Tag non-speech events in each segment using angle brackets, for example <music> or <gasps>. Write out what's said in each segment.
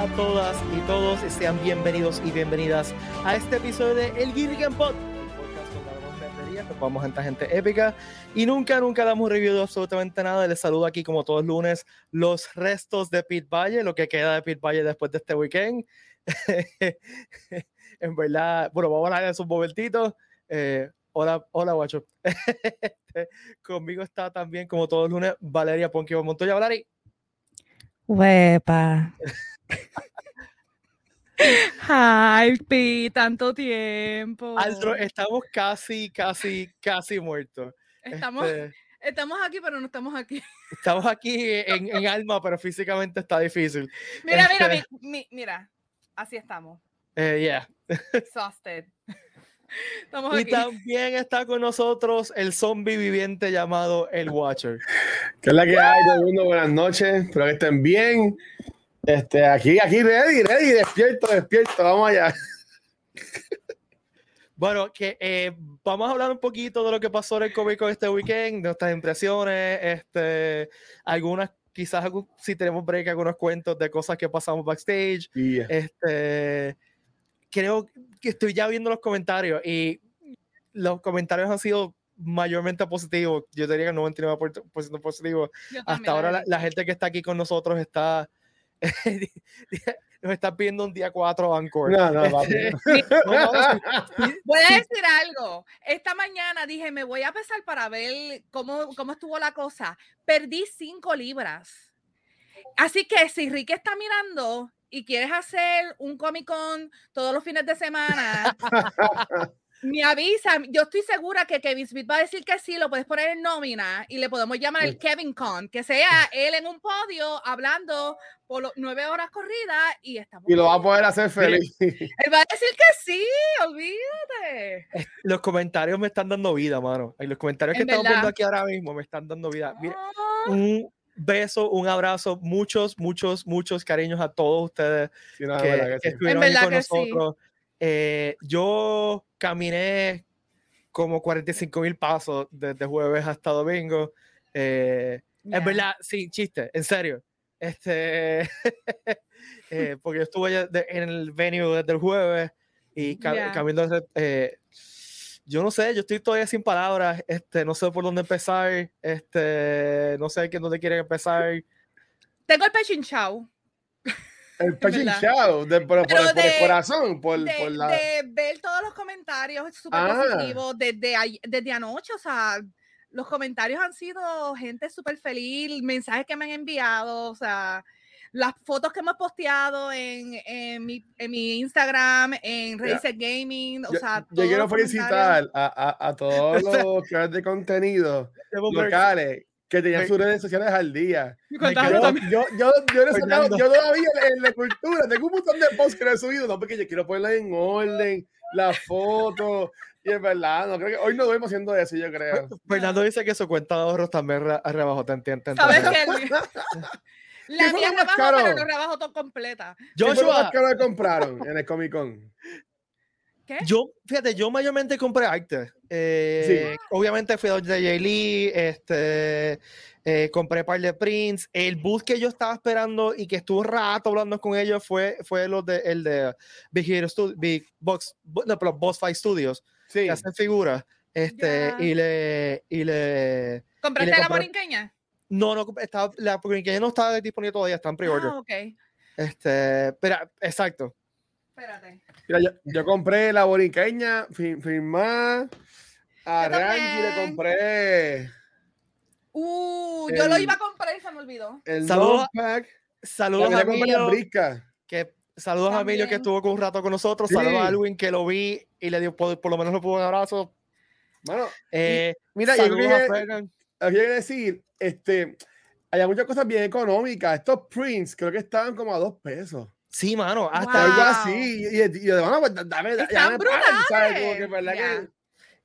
a todas y todos y sean bienvenidos y bienvenidas a este episodio de El Gilligan Pod, el podcast donde hablamos de nerdería, que jugamos gente, épica y nunca, nunca damos review de absolutamente nada. Les saludo aquí como todos lunes los restos de Pete Valle, lo que queda de Pete Valle después de este weekend. <laughs> en verdad, bueno, vamos a hablar de un momentito. Eh, hola, hola, guacho. <laughs> Conmigo está también, como todos los lunes, Valeria Ponquio Montoya. Valeria. Huepa. Ay, Pi, tanto tiempo. Altro, estamos casi, casi, casi muertos. Estamos, Este, estamos aquí, pero no estamos aquí. estamos aquí en, en alma, pero físicamente está difícil. Mira, mira, Este- mi- mi- mira. Así estamos. Eh, yeah. Exhausted. Estamos Y aquí. también está con nosotros el zombie viviente llamado El Watcher. ¿Qué es la que hay, todo el mundo? Buenas noches, espero que estén bien. Este, aquí, aquí, ready, ready, despierto, despierto, vamos allá. Bueno, que eh, vamos a hablar un poquito de lo que pasó en el Comic Con este weekend, nuestras impresiones, este, algunas, quizás si tenemos break, algunos cuentos de cosas que pasamos backstage. Este, creo que estoy ya viendo los comentarios y los comentarios han sido mayormente positivos. Yo diría que 99% positivos. Hasta ahora la gente que está aquí con nosotros está <laughs> nos está pidiendo un día 4 Encore. no, no, papi. <laughs> No, no, sí, <laughs> Voy a decir algo. Esta mañana dije, me voy a pesar para ver cómo, cómo estuvo la cosa. Perdí cinco libras. Así que si Ricky está mirando y quieres hacer un Comic Con todos los fines de semana, me avisa. Yo estoy segura que Kevin Smith va a decir que sí, lo puedes poner en nómina y le podemos llamar el Kevin Con, que sea él en un podio hablando por lo- nueve horas corridas y estamos. y lo va a poder hacer feliz. Él va a decir que sí, olvídate. Los comentarios me están dando vida, mano. Y Los comentarios que estamos viendo aquí ahora mismo me están dando vida. Mira, un beso, un abrazo, muchos, muchos, muchos cariños a todos ustedes Sí, no, que, verdad que que sí. estuvieron En ahí verdad con que sí. Eh, yo caminé como 45 mil pasos desde jueves hasta domingo. Eh, Ya. Es verdad, sí, chiste, en serio. Este, <laughs> eh, porque yo estuve en el venue desde el jueves y ca- Ya. caminando. eh, yo no sé, yo estoy todavía sin palabras. Este, no sé por dónde empezar. Este, no sé qué dónde quieren empezar. Tengo el pecho hinchado El pecho verdad. hinchado, de- por, por- Pero por el de- corazón, por, de, por la... de ver todos los comentarios súper Ah. positivos desde, desde anoche. O sea, los comentarios han sido gente súper feliz, mensajes que me han enviado, o sea, las fotos que hemos posteado en, en, mi, en mi Instagram, en Racer Gaming, o Yo, sea, yo quiero felicitar a, a, a todos <laughs> los creadores de contenido locales que tenían Me- sus redes sociales al día. Yo, yo, yo, he sacado- yo todavía en la cultura tengo un montón de posts que no he subido, no porque yo quiero ponerla en orden, las fotos, y es verdad, no creo que hoy no duermo haciendo eso, yo creo. Fernando dice que su cuenta de ahorros también re- rebajó, te entiendo. ¿Sabes <laughs> qué? La mía rebajó, pero no rebajó todo completa. ¿Qué fue lo más Joshua, caro que compraron en el Comic Con? ¿Qué? yo, fíjate, yo mayormente compré arte. Eh, Obviamente fui a donde Jay Lee, este, eh, compré par de prints. El booth que yo estaba esperando y que estuvo un rato hablando con ellos fue, fue los de, el de Big Hero Studios, Big Box, bo- no, pero Boss Fight Studios, Sí, que hacen figuras. Este, y le, y le, ¿Compraste le la borinqueña? no, no, estaba, la porque no estaba disponible todavía, está en pre-order. Ah, ok. Este, pero, exacto. Espérate. Mira, yo, yo compré la boriqueña fir- firmada, a Rangi le compré Uh, yo lo iba a comprar y se me olvidó. el Saludos- pack, Saludos a Emilio, brisca. que saludos a Emilio que estuvo con un rato con nosotros, saludos a. Alwin que lo vi y le dio por, por lo menos le pudo un abrazo. Bueno, Eh, mira, yo que decir, este, hay muchas cosas bien económicas. Estos prints creo que estaban como a dos pesos. Sí, mano, hasta Wow. Algo así. Y, y, y bueno, pues dame, ya Están me pagan, ¿sabes? Como que, brutales. ¿verdad Ya. que-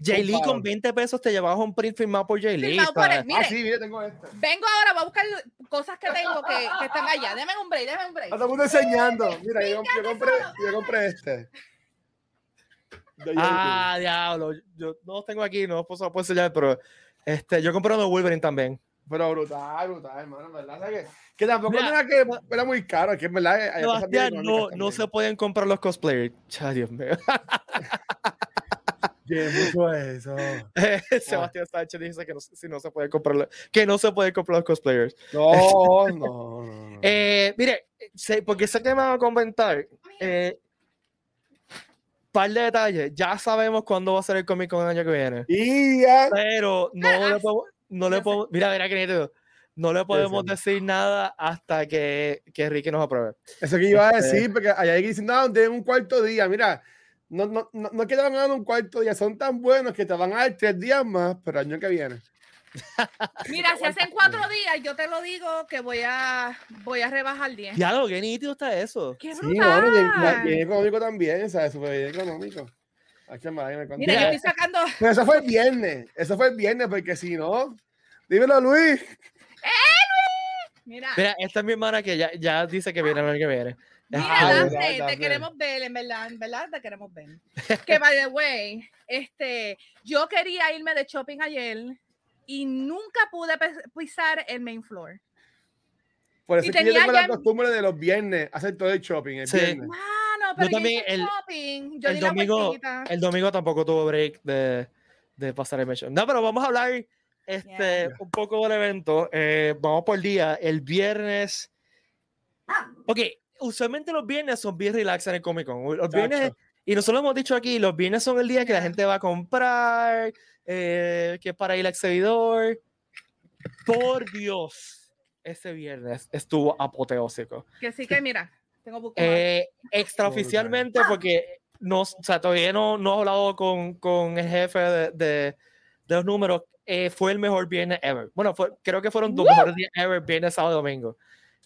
Jay Lee con 20 pesos te llevabas un print firmado por Jay Lee. Firmado por ¿sabes? él. Mire. Ah, sí, mire, tengo esto. Vengo ahora, voy a buscar cosas que tengo que, que están allá. Deme un break, deme un break. A todo el mundo enseñando. Mira, yo, yo compré, yo compré este. Ah, diablo. Yo no los tengo aquí, no los puedo, puedo enseñar, pero este, yo compré uno de Wolverine también. Pero brutal, brutal, hermano, ¿verdad? O sea que, que tampoco Mira, era que era muy caro, es que en verdad. hay cosas bien Sebastián, no, no se pueden comprar los cosplayers. Cha, Dios mío. <laughs> Qué mucho eso. <laughs> Sebastián Sánchez dice que no, si no se pueden comprar los- que no se pueden comprar los cosplayers. <laughs> No, no, no. no. Eh, mire, porque sé que me van a comentar. Eh, par de detalles. Ya sabemos cuándo va a ser el Comic Con el año que viene. y ya. Pero no le podemos. No le podemos mira, mira, nítido. No le podemos sí. decir nada hasta que, que Ricky nos apruebe. Eso que iba a Este- decir, porque allá hay que decir, no, de un cuarto día, mira, no, no, no, no es que te van a dar un cuarto día, son tan buenos que te van a dar tres días más, pero el año que viene. <laughs> Mira, si hacen cuatro días, yo te lo digo que voy a, voy a rebajar 10. Ya lo, qué nítido está eso. ¡Qué Sí, brutal! bueno, bien, bien- bien económico también, ¿sabes? Súper bien económico. Ay, qué madre, me Mira, yo estoy sacando. Pero eso fue el viernes, eso fue el viernes, porque si no, dímelo, Luis. Mira, Mira, esta es mi hermana que ya, ya dice que viene el año que viene. mira, Ah, verdad, te Dante. queremos ver, en verdad, en verdad te queremos ver. Que by the way, este, yo quería irme de shopping ayer y nunca pude pisar el main floor. Por eso Y es que yo tengo la ya- costumbre de los viernes hacer todo el shopping, el Sí. viernes. Mano, pero yo también el- shopping, yo el la domingo, el domingo tampoco tuvo break de, de pasar el mention. No, pero vamos a hablar este, Yeah. un poco del evento. Eh, vamos por día. El viernes. Ok, usualmente los viernes son bien relax en el Comic Con. Los viernes, y nosotros hemos dicho aquí, los viernes son el día que la gente va a comprar, eh, que es para ir al exhibidor. Por Dios, ese viernes estuvo apoteósico. Que sí que mira, tengo. Eh, extraoficialmente, porque no, o sea, todavía no, no he hablado con, con el jefe de, de- de los números. Eh, fue el mejor viernes ever. Bueno, fue- creo que fueron dos ¡Woo! mejores días ever, viernes, sábado domingo.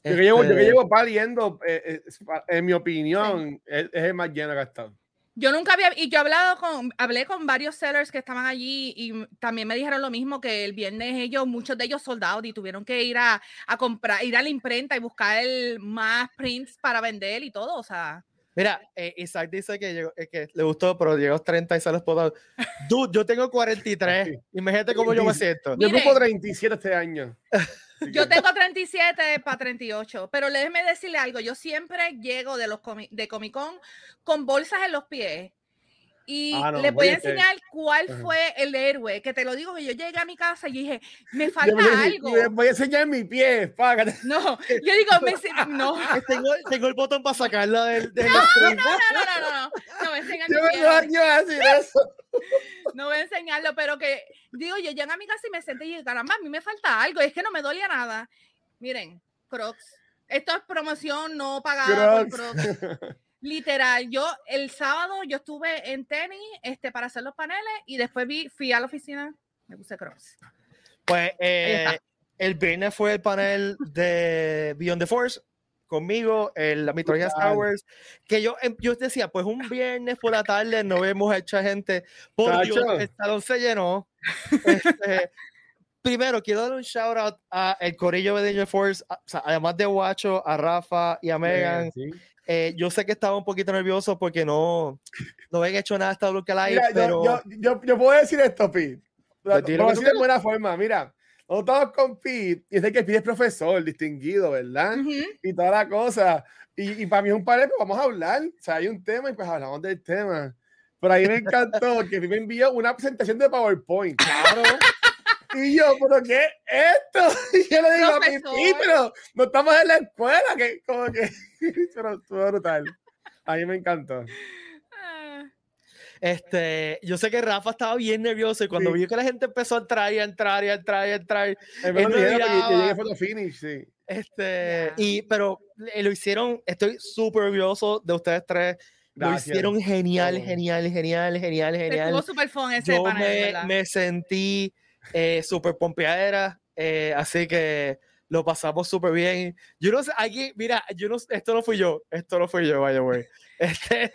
Yo que llevo, yo que Este, llevo pariendo, eh, eh, en mi opinión, es, es el más lleno que ha estado. Yo nunca había, y yo he hablado con, hablé con varios sellers que estaban allí y también me dijeron lo mismo, que el viernes ellos, muchos de ellos soldados y tuvieron que ir a, a comprar, ir a la imprenta y buscar el, más prints para vender y todo, o sea, Mira, eh, Isaac dice que, llegó- eh, que le gustó, pero llegó a 30 y se los puedo. Dude, yo tengo 43. Imagínate cómo yo me siento. Yo cumplo 37 este año. <laughs> Yo tengo 37 para 38, pero déjeme decirle algo, yo siempre llego de los comi- de Comic Con con bolsas en los pies. Y Ah, no, les voy a oye, que- enseñar cuál fue el héroe, que te lo digo que yo llegué a mi casa y dije, me Yo falta voy a- algo. yo voy a enseñar mi pie, págate. No, <laughs> yo digo, me, no, <laughs> no, Eh, Tengo, tengo el botón para sacarla del, <laughs> del no, stream. no, no, no, no, no me enseñan Yo mi pie, años a decir eso. no voy a enseñarlo, pero que digo, yo llegué a mi casa y me senté y dije, caramba, a mí me falta algo, es que no me dolía nada. Miren, Crocs, esto es promoción no pagada por Crocs. Literal, yo el sábado yo estuve en tenis este, para hacer los paneles y después vi, fui a la oficina, me puse Crocs. Pues eh, el viernes fue el panel de Beyond the Force conmigo, el, la mitología Star. Wars, que yo, em, yo decía, pues un viernes por la tarde no vemos mucha gente. Por Dios, Tacho. el salón se llenó. Este, primero, quiero dar un shout out a el corillo de Danger Force, a- o sea, además de Guacho, a Rafa y a Megan. Sí. Eh, yo sé que estaba un poquito nervioso porque no, no habían hecho nada hasta Luke Live, pero yo, yo, yo puedo decir esto, Pete. Lo Pues voy a tú decir de buena forma. Mira, nosotros estamos con Pete y sé que Pete es profesor, distinguido, ¿verdad? Ujú. Y toda la cosa. Y, y para mí es un panel, pues vamos a hablar. O sea, hay un tema y pues hablamos del tema. Pero ahí me encantó <laughs> que Pete me envió una presentación de PowerPoint. Claro. Y yo, ¿pero qué es esto? <laughs> Y yo le digo a. "Sí, pero no estamos en la escuela, que como que... <laughs> Pero estuvo brutal. A mí me encantó. Ah, Este, yo sé que Rafa estaba bien nervioso y cuando Sí. vio que la gente empezó a entrar y a entrar y a entrar y a entrar, En verdad, no que llegué photo finish, sí. este, Ya. y, pero eh, lo hicieron, estoy súper orgulloso de ustedes tres, lo Gracias. hicieron genial, Todo. genial, genial, genial, estuvo genial. super fun ese Yo panel, me, me sentí eh, súper pompeadera, eh, así que lo pasamos súper bien. Yo no sé, aquí, mira, yo no, esto no fui yo, esto no fui yo, vaya, <laughs> güey. Este,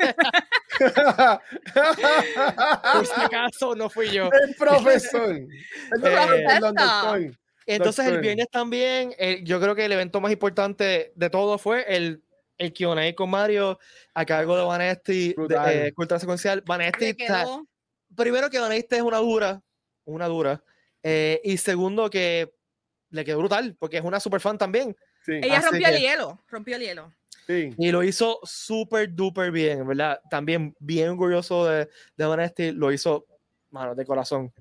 por si acaso, no fui yo. el profesor. <laughs> El profesor, Eh. Entonces el viernes también, eh, yo creo que el evento más importante de todo fue el, el Q&A con Mario a cargo de Vanesti, de eh, Cultura Secuencial. Vanesti, quedó- primero que Vanesti es una dura, una dura, eh, y segundo que le quedó brutal, porque es una super fan también. Ella rompió el hielo, rompió el hielo. Y lo hizo súper duper bien, ¿verdad? También bien orgulloso de, de Vanesti, lo hizo, mano, de corazón.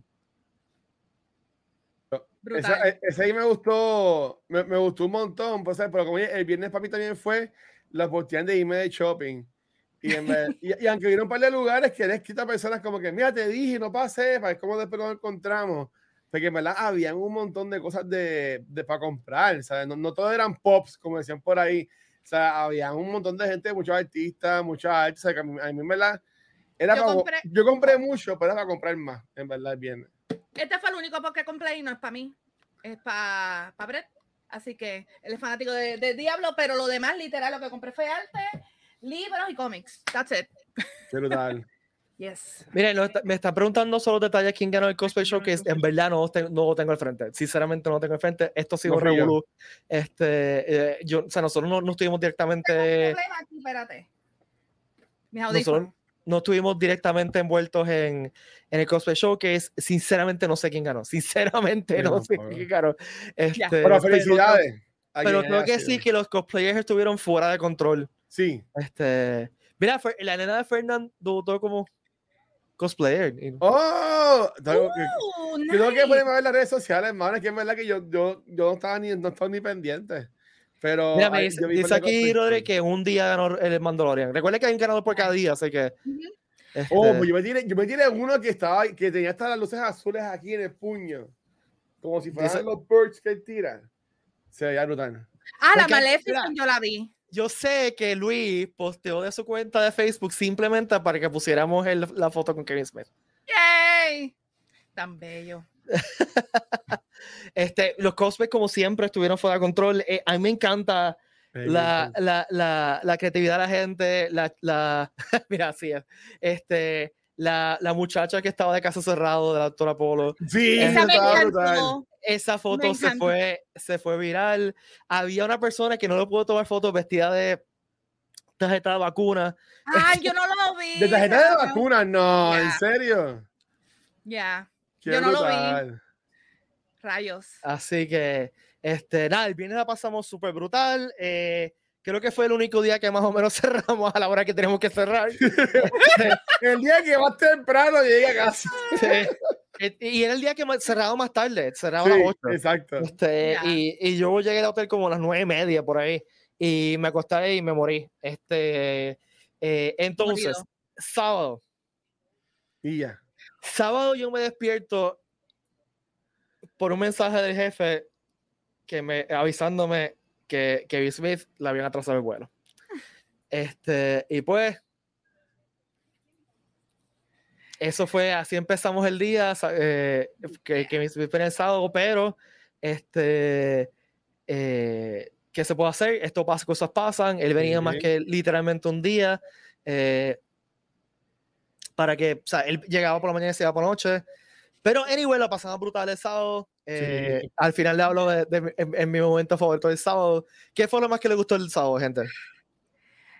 Ese, ese, ahí me gustó, me, me, gustó un montón, pues, pero como el viernes para mí también fue la oportunidad de irme de shopping. Y, en vez, y, aunque vieron un par de lugares que he escrito a personas como que, mira, te dije, no pasé, para ver cómo después nos encontramos. Porque en verdad habían un montón de cosas de, de para comprar, ¿sabes? No, no todos eran pops, como decían por ahí. O sea, había un montón de gente, muchos artistas, muchos artes. O sea, que a mí, a mí en verdad, era yo, para, compré, yo compré mucho, pero era para comprar más, en verdad, bien. Este fue el único porque compré y no es para mí, es para, para Brett. Así que él es fanático de, de, Diablo, pero lo demás, literal, lo que compré fue arte, libros y cómics. That's it. Qué brutal. Yes. Miren, me está preguntando solo detalles quién ganó el cosplay show, que en verdad no, no lo tengo al frente. Sinceramente no lo tengo al frente. Esto ha sido un revolú. Este, eh, yo, o sea, nosotros no, no estuvimos directamente. Aquí, espérate. Nosotros, no estuvimos directamente envueltos en, en el cosplay showcase. Sinceramente, no sé quién ganó. Sinceramente, no, sé quién ganó. Este, pero felicidades. Pero, creo que sí, que los cosplayers estuvieron fuera de control. Sí. Este, mira, la nena de Fernand debutó como cosplayer. ¡Oh! Tengo, que, uh, nice. tengo que ponerme a ver las redes sociales, hermano. Es que es verdad que yo, yo, yo no, estaba ni, no estaba ni pendiente. Pero Mira, me dice, dice aquí, Rodri, que un día ganó el Mandalorian. Recuerda que hay un ganador por cada día, así que. este... Oh, pues yo me, tiré, yo me tiré uno que estaba que tenía hasta las luces azules aquí en el puño. Como si fueran dice... los birds que tiran. Se veía brutal. Ah, la Maleficent yo la vi. Yo sé que Luis posteó de su cuenta de Facebook simplemente para que pusiéramos el, la foto con Kevin Smith. ¡Yay! Tan bello. <laughs> este, los cosplays, como siempre, estuvieron fuera de control. Eh, a mí me encanta la, la, la, la, creatividad de la gente. La, la <laughs> mira, así es. Este, la, la, muchacha que estaba de casa cerrado de la doctora Polo. Sí, esa, esa foto se fue, se fue viral. Había una persona que no le pudo tomar fotos vestida de tarjeta de vacuna. Ay, yo <laughs> no lo vi. ¿De tarjeta de vacuna? No, ¿en serio? Ya. Yo no lo vi. Rayos. Así que, este, nada, el viernes la pasamos súper brutal. Eh, creo que fue el único día que más o menos <laughs> cerramos a la hora que tenemos que cerrar. <laughs> el día que más temprano llegué a casa. Y era el día que cerraba más tarde, cerraba a las 8. Exacto. Este, y, y, yo llegué al hotel como a las 9 y media por ahí. Y me acosté y me morí. Este, eh, entonces, sábado. Y ya. Sábado yo me despierto por un mensaje del jefe que me avisándome que Kevin Smith le habían atrasado el vuelo. Este, y pues eso fue, así empezamos el día, eh, que Kevin Smith el sábado, pero este, eh, ¿qué se puede hacer? Esto pasa, cosas pasan, él venía más que literalmente un día, eh, para que, o sea, él llegaba por la mañana y se iba por la noche, pero, anyway, lo pasamos brutal el sábado. Eh, Al final le hablo de, de, en, mi momento favorito del sábado. ¿Qué fue lo más que le gustó el sábado, gente?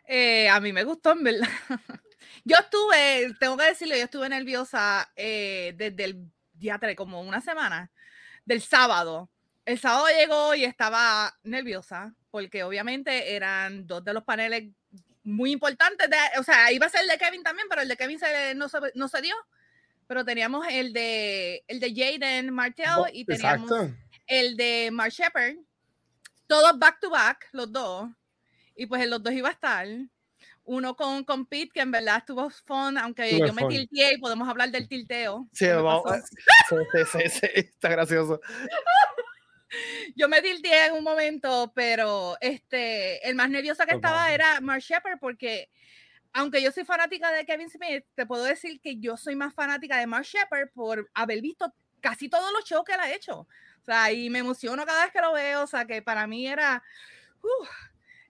Eh, a mí me gustó, en verdad. <laughs> Yo estuve, tengo que decirlo, yo estuve nerviosa eh, desde el día 3, como una semana, del sábado. El sábado llegó y estaba nerviosa, porque obviamente eran dos de los paneles muy importantes. De, o sea, iba a ser el de Kevin también, pero el de Kevin se, no, se, no se dio pero teníamos el de el de Jaden Martell y teníamos el de Mark Shepard, todos back to back, los dos, y pues en los dos iba a estar. Uno con, con Pete, que en verdad estuvo fun, aunque yo me tilteé y podemos hablar del tilteo. Sí, vamos. Sí, sí, está gracioso. <laughs> yo me tilteé en un momento, pero este, el más nervioso que estaba era Mark Shepard porque aunque yo soy fanática de Kevin Smith, te puedo decir que yo soy más fanática de Mark Shepard por haber visto casi todos los shows que él ha hecho. O sea, y me emociono cada vez que lo veo. O sea, que para mí era. Uh,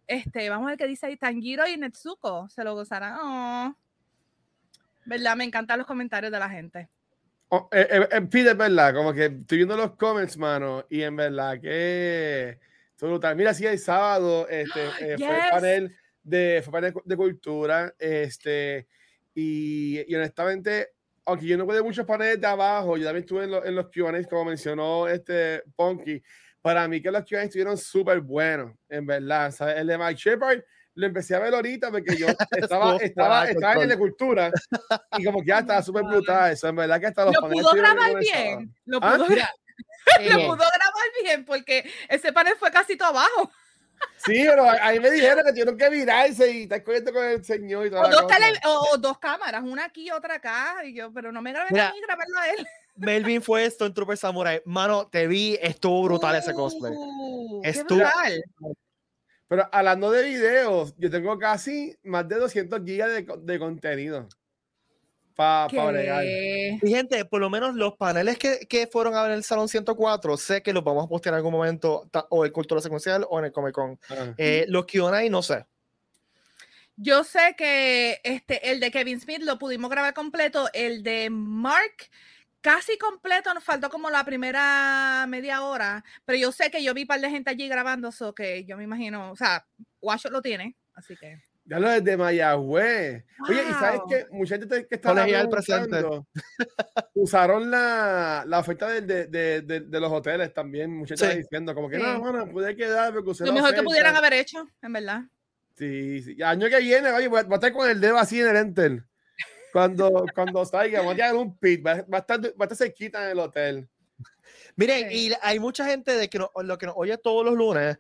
este, vamos a ver qué dice ahí. Tanjiro y Netsuko se lo gozarán. Oh. ¿Verdad? Me encantan los comentarios de la gente. Oh, eh, eh, eh pide, ¿verdad? Como que estoy viendo los comments, mano, y en verdad que. Mira, sí, el sábado este, <gasps> eh, fue el panel de, de, cultura. Este, y, y, honestamente, aunque yo no pude muchos paneles de abajo, yo también estuve en, en los QA, como mencionó este Ponky. para mí que los Q&A estuvieron súper buenos, en verdad. ¿sabes? El de Mike Shepard lo empecé a ver ahorita porque yo <laughs> estaba, estaba, estaba en la cultura y como que ya estaba <laughs> súper brutal eso. En verdad que hasta los Lo pudo grabar bien. Lo ¿Ah? pudo, <laughs> lo pudo grabar bien porque ese panel fue casi todo abajo. Sí, pero ahí me dijeron que tuvieron que virarse y estar corriendo con el señor y toda O la dos, cosa. tele- o, o dos cámaras, una aquí y otra acá. Y yo, pero no me grabé Mira, a mí, grabarlo a él. Melvin fue esto en Trooper Samurai. Mano, te vi, estuvo brutal ese cosplay. Uh, qué Estuvo- brutal. Pero hablando de videos, yo tengo casi más de 200 gigas de, de contenido para bregar. ¿Qué? Y gente, por lo menos los paneles que, que fueron a ver en el Salón 104, sé que los vamos a postear en algún momento, o en Cultura Secuencial o en el Comic Con. Ah. Eh, los Q&A, no sé. Yo sé que este, el de Kevin Smith lo pudimos grabar completo. El de Mark, casi completo, nos faltó como la primera media hora. Pero yo sé que yo vi un par de gente allí grabando, eso que yo me imagino, o sea, Washo lo tiene, así que. Ya lo desde Mayagüez. Oye, y sabes que mucha gente que está Colegial presente. usaron la, la oferta de, de, de, de- de los hoteles también. Mucha gente Sí. diciendo como que Sí. no, bueno, pude quedar porque usé Lo mejor que oferta". pudieran haber hecho, en verdad. Sí, sí. Y Año que viene, oye, voy a, voy a estar con el dedo así en el enter. Cuando, <laughs> cuando salga, voy a llegar un pit, va, va a estar, va a estar cerquita en el hotel. Miren, Sí. y hay mucha gente de que no- lo que nos oye todos los lunes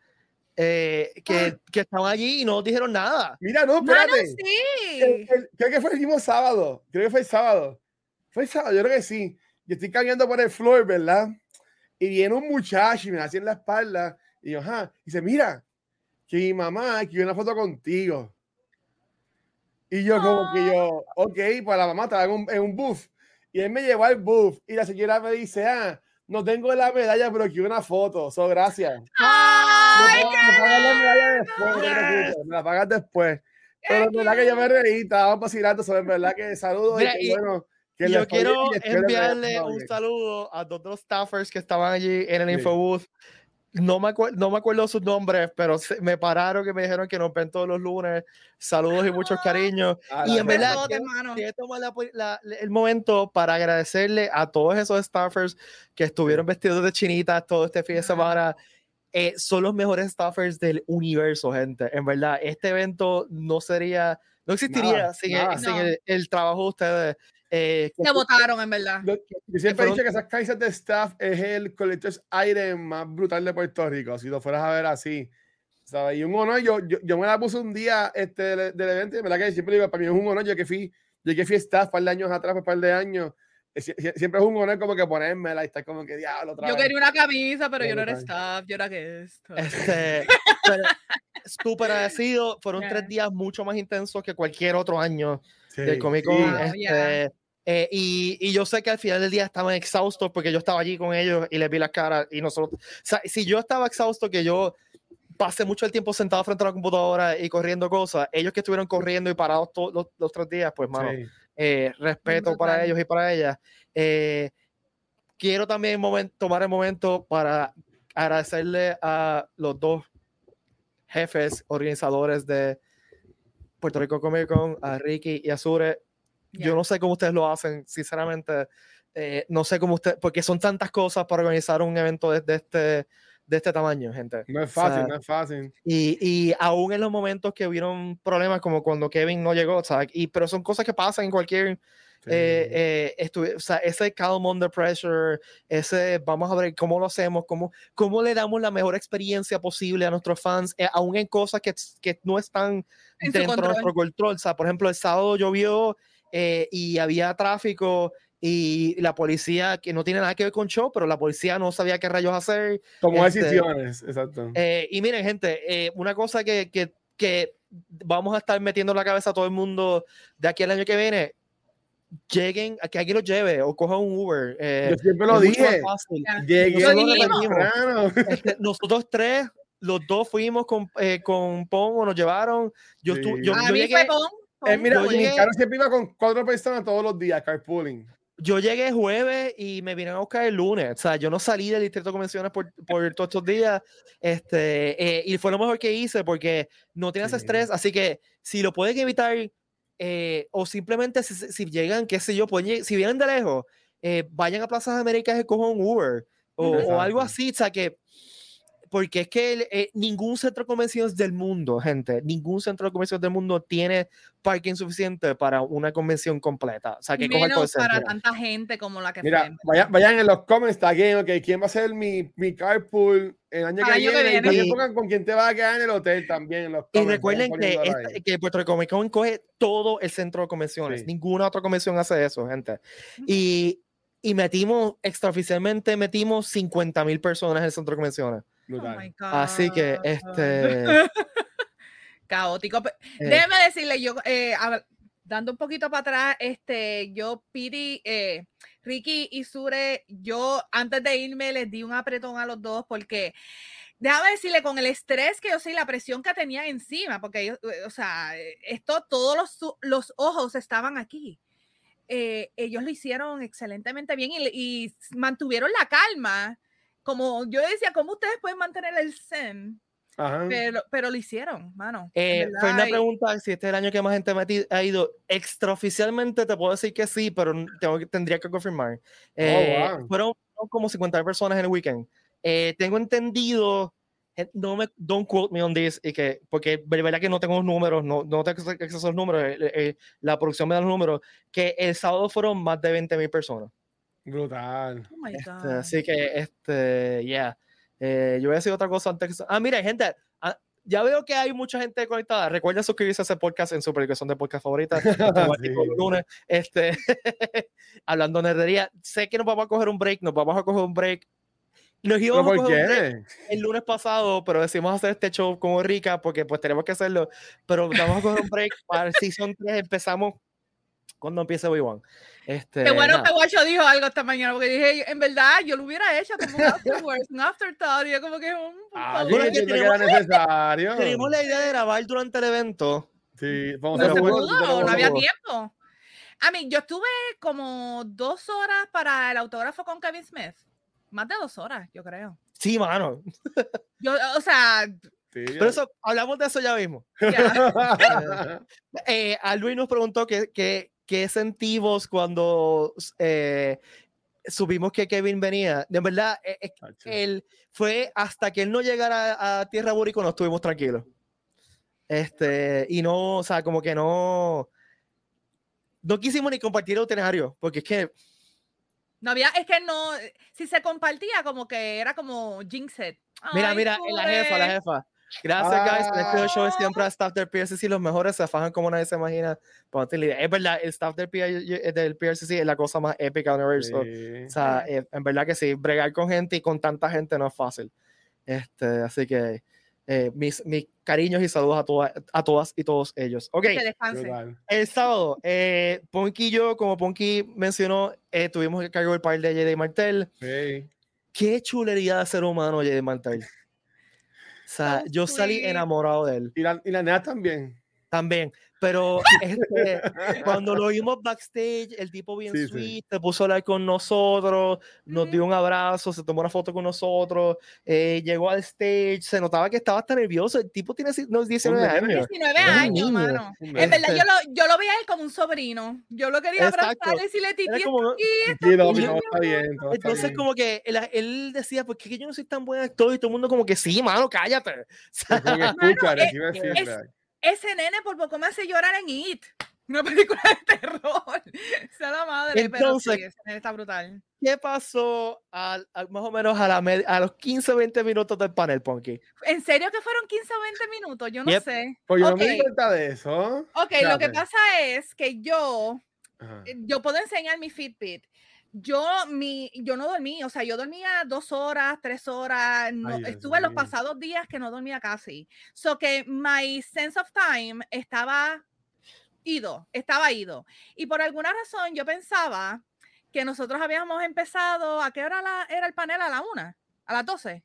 eh, que, que estaban allí y no dijeron nada. Mira, no, Mano, espérate. sí. El- el- creo que fue el mismo sábado. Creo que fue el sábado. Fue el sábado, yo creo que sí. Yo estoy caminando por el floor, ¿verdad? Y viene un muchacho y me hace en la espalda. Y yo, ajá. Y dice, mira, que mi mamá quiere una foto contigo. Y yo, como que yo, ok, pues la mamá estaba en un, en un booth. Y él me llevó al booth. Y la señora me dice, ah, no tengo la medalla, pero quiero una foto. So, gracias. Me ¡Ay, pagas- me la pagas después. Pero en verdad que yo me reí, estábamos vacilando, sobre en verdad que saludos Mira, y y- bueno. Que yo quiero enviarle un saludo a dos de los staffers que estaban allí en el Sí. Infobooth. No me, acuer- no me acuerdo sus nombres, pero se- me pararon que me dijeron que nos ven todos los lunes. Saludos y muchos cariños. Ah, y en verdad, quiero- tomar la- la- el momento para agradecerle a todos esos staffers que estuvieron vestidos de chinitas todo este fin de semana. Eh, son los mejores staffers del universo, gente. En verdad, este evento no sería, no existiría Nada, sin, nada. el, sin No. el- el trabajo de ustedes. Eh, Se votaron, en verdad. Yo, yo siempre he dicho que esas camisas de staff es el collector's item más brutal de Puerto Rico, si lo fueras a ver así. ¿sabes? Y un honor, yo, yo, yo me la puse un día este, del, del evento, y en verdad que siempre digo, para mí es un honor, yo que fui, yo que fui staff un par de años atrás, un par de años, sie- sie- siempre es un honor como que ponérmela y estar como que diablo otra Yo vez". quería una camisa, pero yo no era staff, yo era guest. Este, pero súper agradecido. Fueron Ya. tres días mucho más intensos que cualquier otro año Sí, del Comic. Con. Este, ya. eh, y, y yo sé que al final del día estaban exhaustos porque yo estaba allí con ellos y les vi las caras y nosotros, o sea, si yo estaba exhausto que yo pasé mucho el tiempo sentado frente a la computadora y corriendo cosas, ellos que estuvieron corriendo y parados todos los, los tres días, pues mano, Sí. Eh, respeto para ellos y para ellas. Eh, quiero también tomar el momento para agradecerle a los dos jefes organizadores de Puerto Rico Comic Con, a Ricky y a Sure. Yo no sé cómo ustedes lo hacen, sinceramente. eh, no sé cómo ustedes, porque son tantas cosas para organizar un evento de, de este, de este tamaño, gente. No es O sea, fácil, no es fácil. y, y aún en los momentos que hubieron problemas, como cuando Kevin no llegó, ¿sabes? Y, pero son cosas que pasan en cualquier. Sí. eh, eh, estuve- o sea, ese calm under pressure, ese vamos a ver cómo lo hacemos, cómo, cómo le damos la mejor experiencia posible a nuestros fans, eh, aún en cosas que, que no están En dentro de nuestro control. O sea, por ejemplo, el sábado llovió eh, y había tráfico y la policía, que no tiene nada que ver con show, pero la policía no sabía qué rayos hacer. Tomó este, decisiones, exacto. Eh, y miren, gente, eh, una cosa que, que, que vamos a estar metiendo en la cabeza a todo el mundo de aquí al año que viene, lleguen, a que alguien los lleve o cojan un Uber. eh, Yo siempre lo dije. Nosotros. <laughs> Este, nosotros tres, los dos fuimos con, eh, con Pongo, nos llevaron. Yo, Sí. yo, A yo mí llegué, fue Pon, Eh, Pon. mira, Yo mi llegué- carro siempre iba con cuatro personas todos los días, carpooling. Yo llegué jueves y me vinieron a buscar el lunes. O sea, yo no salí del distrito de convenciones por, por <laughs> todos estos días. Este, eh, y fue lo mejor que hice porque no tienes Sí. estrés. Así que si lo pueden evitar, eh, o simplemente si, si- llegan, qué sé yo, pueden si vienen de lejos, eh, vayan a Plazas Américas y cojan un Uber o, o algo así. O sea, que porque es que eh, ningún centro de convenciones del mundo, gente, ningún centro de convenciones del mundo tiene parking suficiente para una convención completa. O sea, que Menos para tanta gente como la que Mira, vayan, vayan, en los comments también, ok, ¿quién va a ser mi, mi carpool el año, que, viene? Y pongan con quién te va a quedar en el hotel también. En los y recuerden que, este, que Puerto Rico Comic Con coge todo el centro de convenciones. Ninguna otra convención hace eso, gente. Y, y metimos, extraoficialmente metimos 50 mil personas en el centro de convenciones. Oh Así que, este. <laughs> Caótico. Eh. Déjeme decirle, yo, eh, dando un poquito para atrás, este, yo, Piri, eh, Ricky y Sure, yo antes de irme les di un apretón a los dos porque. Déjame decirle, con el estrés que yo sé y la presión que tenía encima, porque o sea, esto, todos los, los ojos estaban aquí. ellos lo hicieron excelentemente bien y, y, mantuvieron la calma como yo decía, ¿cómo ustedes pueden mantener el zen? Pero, pero lo hicieron, mano. Eh, fue una pregunta, si este es el año que más gente ha ido, extraoficialmente te puedo decir que sí, pero tengo, tendría que confirmar. Oh, eh, fueron como 50 personas en el weekend. Eh, tengo entendido, no me, don't quote me on this, y que, porque de verdad que no tengo los números, no, no tengo acceso a los números, la producción me da los números, que el sábado fueron más de 20 mil personas. Brutal. Oh este, así que, este, ya. Eh, yo voy a decir otra cosa antes. Ah, mira, gente, ah, ya veo que hay mucha gente conectada. Recuerda suscribirse a ese podcast en su aplicación de podcast favorita. <laughs> este, <laughs> hablando de nerdería. Sé que nos vamos a coger un break, nos vamos a coger un break. Nos íbamos a coger el lunes pasado, pero decidimos hacer este show como rica porque pues tenemos que hacerlo. Pero vamos a coger un break para el season 3. Empezamos cuando empiece Obi-Wan. Este, Qué bueno que Guacho dijo algo esta mañana, porque dije, en verdad, yo lo hubiera hecho como un afterwards, <laughs> un afterthought, y yo como que un... Ah, yo que tenemos, era necesario. Tenemos la idea de grabar durante el evento. Sí, vamos no a pudo, no había tiempo. A mí, yo estuve como dos horas para el autógrafo con Kevin Smith. Más de dos horas, yo creo. Sí, mano. Yo, o sea, Sí, Pero eso, hablamos de eso ya mismo. <laughs> eh, a Luis nos preguntó que, que, qué sentimos cuando eh, supimos que Kevin venía. De verdad, eh, eh, él fue hasta que él no llegara a, Tierra Búrico, no estuvimos tranquilos. Este, y no, o sea, como que no. No quisimos ni compartir el itinerario, porque es que. No había, es que no, si se compartía, como que era como Jinxet. Mira, mira, la jefa, la jefa. Gracias, guys. El show es siempre a staff del PRCC. Los mejores se fajan como nadie se imagina. Es verdad, el staff del, del PRCC es la cosa más épica del universo. O sea, eh, en verdad que sí, bregar con gente y con tanta gente no es fácil. Este, así que eh, mis, mis, cariños y saludos a, todas a todas y todos ellos. Ok. El sábado, eh, Ponky y yo, como Ponky mencionó, eh, tuvimos el cargo del par de J.D. Martel. Qué chulería de ser humano, J.D. Martel. O sea, yo salí enamorado de él. Y la, y la nena también. También. Pero este, cuando lo vimos backstage, el tipo bien sweet, se puso a hablar con nosotros, nos dio un abrazo, se tomó una foto con nosotros, eh, llegó al stage, se notaba que estaba hasta nervioso. El tipo tiene no, 19 años. 19 años, mano. En verdad, yo lo, yo lo veía él como un sobrino. Yo lo quería abrazar y decirle, titi, Entonces, como que él, él decía, pues que yo no soy tan buen actor y todo el mundo como que sí, mano, cállate. <laughs> Ese nene por poco me hace llorar en It. Una película de terror. <laughs> Sea la madre, Entonces, pero sí, ese nene está brutal. ¿Qué pasó al, más o menos a, la a los 15 o 20 minutos del panel, Ponky? ¿En serio que fueron 15 o 20 minutos? Yo no sé. Pues yo no me di cuenta de eso. Ok, lo que pasa es que yo, eh, yo puedo enseñar mi Fitbit yo, mi, yo no dormí, o sea, yo dormía dos horas, tres horas, estuve los pasados días que no dormía casi. So que my sense of time estaba ido, estaba ido. Y por alguna razón yo pensaba que nosotros habíamos empezado, ¿a qué hora la, era el panel? ¿A la una? ¿A las doce?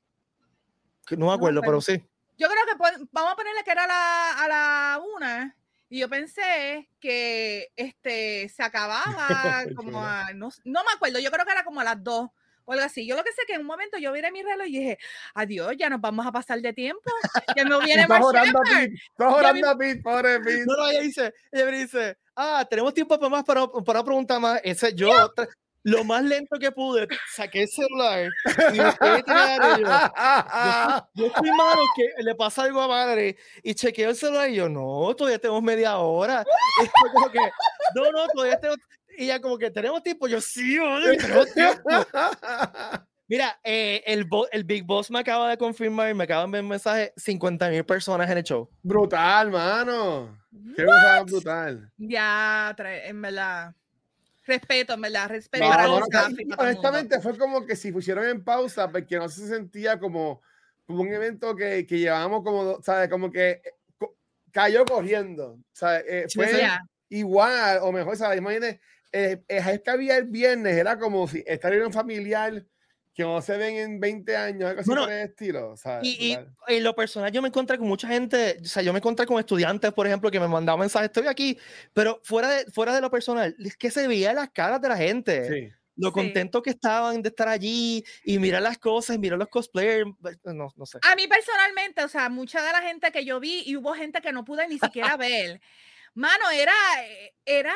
No me acuerdo, pero sí. Yo creo que vamos a ponerle que era la, a la una y yo pensé que este, se acababa <laughs> como a, no, no, me acuerdo, yo creo que era como a las dos o algo así. Yo lo que sé que en un momento yo miré mi reloj y dije, adiós, ya nos vamos a pasar de tiempo. Ya no <laughs> viene más. orando a Pete, estás orando a Pete, pobre <laughs> Pete. No, no, ella dice, ella me dice, ah, tenemos tiempo para más, para, para una pregunta más. Ese, yo, lo más lento que pude, saqué el celular y busqué yo, yo, yo estoy malo que le pasa algo a madre y chequeo el celular y yo, no, todavía tenemos media hora. Y como que, no, no, todavía tengo. Y ya como que tenemos tiempo. Yo, sí, tenemos tiempo. Mira, eh, el, el Big Boss me acaba de confirmar y me acaban de enviar un mensaje 50 mil personas en el show. Brutal, mano. Qué brutal. Ya, en verdad. Respeto, verdad, respeto. honestamente, fue como que si pusieron en pausa porque no se sentía como, como un evento que, que llevábamos como, ¿sabes? Como que eh, cayó corriendo. ¿sabes? Eh, fue igual, o mejor, ¿sabes? Imagínate, eh, es que había el viernes, era como si estar en un familiar que no se ven en 20 años, algo así por el estilo. Y, y, en lo personal, yo me encontré con mucha gente, o sea, yo me encontré con estudiantes, por ejemplo, que me mandaban mensajes, estoy aquí, pero fuera de, fuera de lo personal, es que se veía las caras de la gente. Sí. Lo contento que estaban de estar allí y mirar las cosas, mirar los cosplayers, no, no sé. A mí personalmente, o sea, mucha de la gente que yo vi y hubo gente que no pude ni siquiera <laughs> ver. Mano, era, eh, era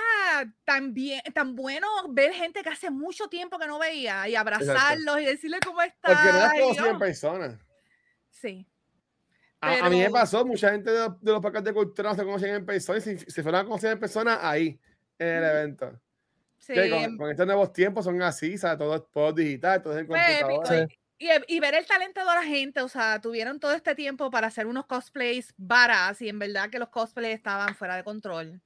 tan, tan bueno ver gente que hace mucho tiempo que no veía y abrazarlos y decirle cómo está. Porque no las conocía en persona. Sí. A, mí me pasó, mucha gente de, los parques de cultura no se conocían en persona y se, fueron a conocer en persona ahí, en el evento. Sí. Con, con, estos nuevos tiempos son así, ¿sabes? Todo es todo digital, todo es en computadora. Y, ver el talento de la gente, o sea, tuvieron todo este tiempo para hacer unos cosplays varas y en verdad que los cosplays estaban fuera de control.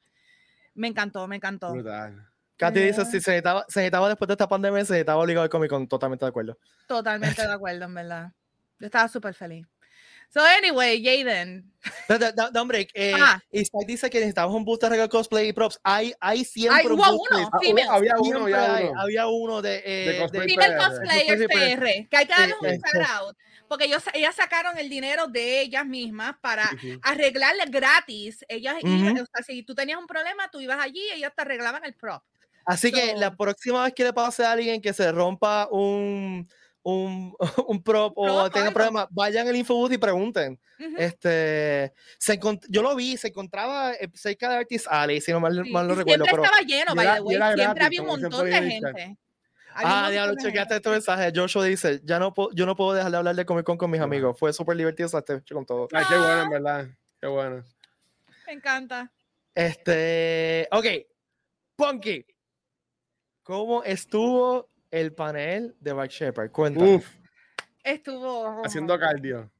Me encantó, me encantó. Brutal. Katy dice, si se necesitaba, se necesitaba después de esta pandemia, se necesitaba obligado al Comic Con, totalmente de acuerdo. Totalmente de acuerdo, en verdad. Yo estaba súper feliz. So, anyway, Jaden. No, hombre, eh, ah. dice que necesitamos un booster de cosplay y props. Hay, hay siempre hay, un uno, ah, había uno, había uno. Había uno de, eh, de cosplay Female Cosplayers PR, que hay que darle un shout out. Porque ellos, ellas sacaron el dinero de ellas mismas para arreglarle gratis. Ellas iban, o sea, si tú tenías un problema, tú ibas allí y ellos te arreglaban el prop. Así que la próxima vez que le pase a alguien que se rompa un un, <laughs> un prop o tengan problemas, vayan al infobooth y pregunten. este, se yo lo vi, se encontraba eh, cerca de Artist Alley, si no mal, mal lo recuerdo. Siempre estaba lleno, by the way. Siempre había un montón de gente. Ah, diablo, chequeaste este mensaje. Joshua dice, ya no yo no puedo dejar de hablar de Comic Con con mis amigos. Fue súper divertido este con todo. Ay, qué bueno, en verdad. Qué bueno. Me encanta. Este, ok. Punky. ¿Cómo estuvo el panel de Mike Shepard? Cuéntame. Estuvo haciendo cardio.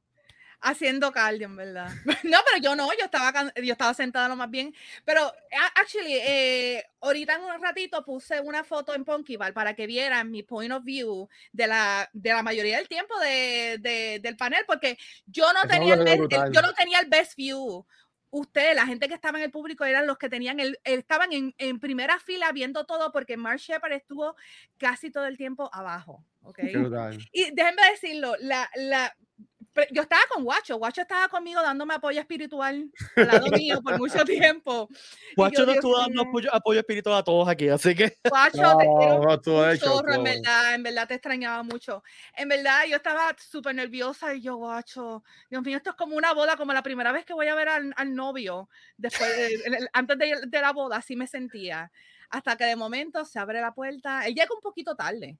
Haciendo cardio, en verdad. <laughs> No, pero yo no, yo estaba, yo estaba sentada lo más bien. Pero, actually, eh, ahorita en un ratito puse una foto en Punkyval para que vieran mi point of view de la, de la mayoría del tiempo de, del panel, porque yo no, tenía el, yo no tenía el best view ustedes, la gente que estaba en el público, eran los que tenían el, estaban en, en, primera fila viendo todo porque Mark Shepard estuvo casi todo el tiempo abajo. ¿okay? Y déjenme decirlo, la, la, yo estaba con Guacho, Guacho estaba conmigo dándome apoyo espiritual al lado mío por mucho <laughs> tiempo. Guacho no estuvo dando apoyo, espiritual a todos aquí, así que. <laughs> Guacho, te quiero mucho, en verdad, en verdad te extrañaba mucho. En verdad, yo estaba súper nerviosa y yo, Guacho, Dios mío, esto es como una boda, como la primera vez que voy a ver al, al novio, después, antes de, de, la boda, así me sentía. Hasta que de momento se abre la puerta, él llega un poquito tarde,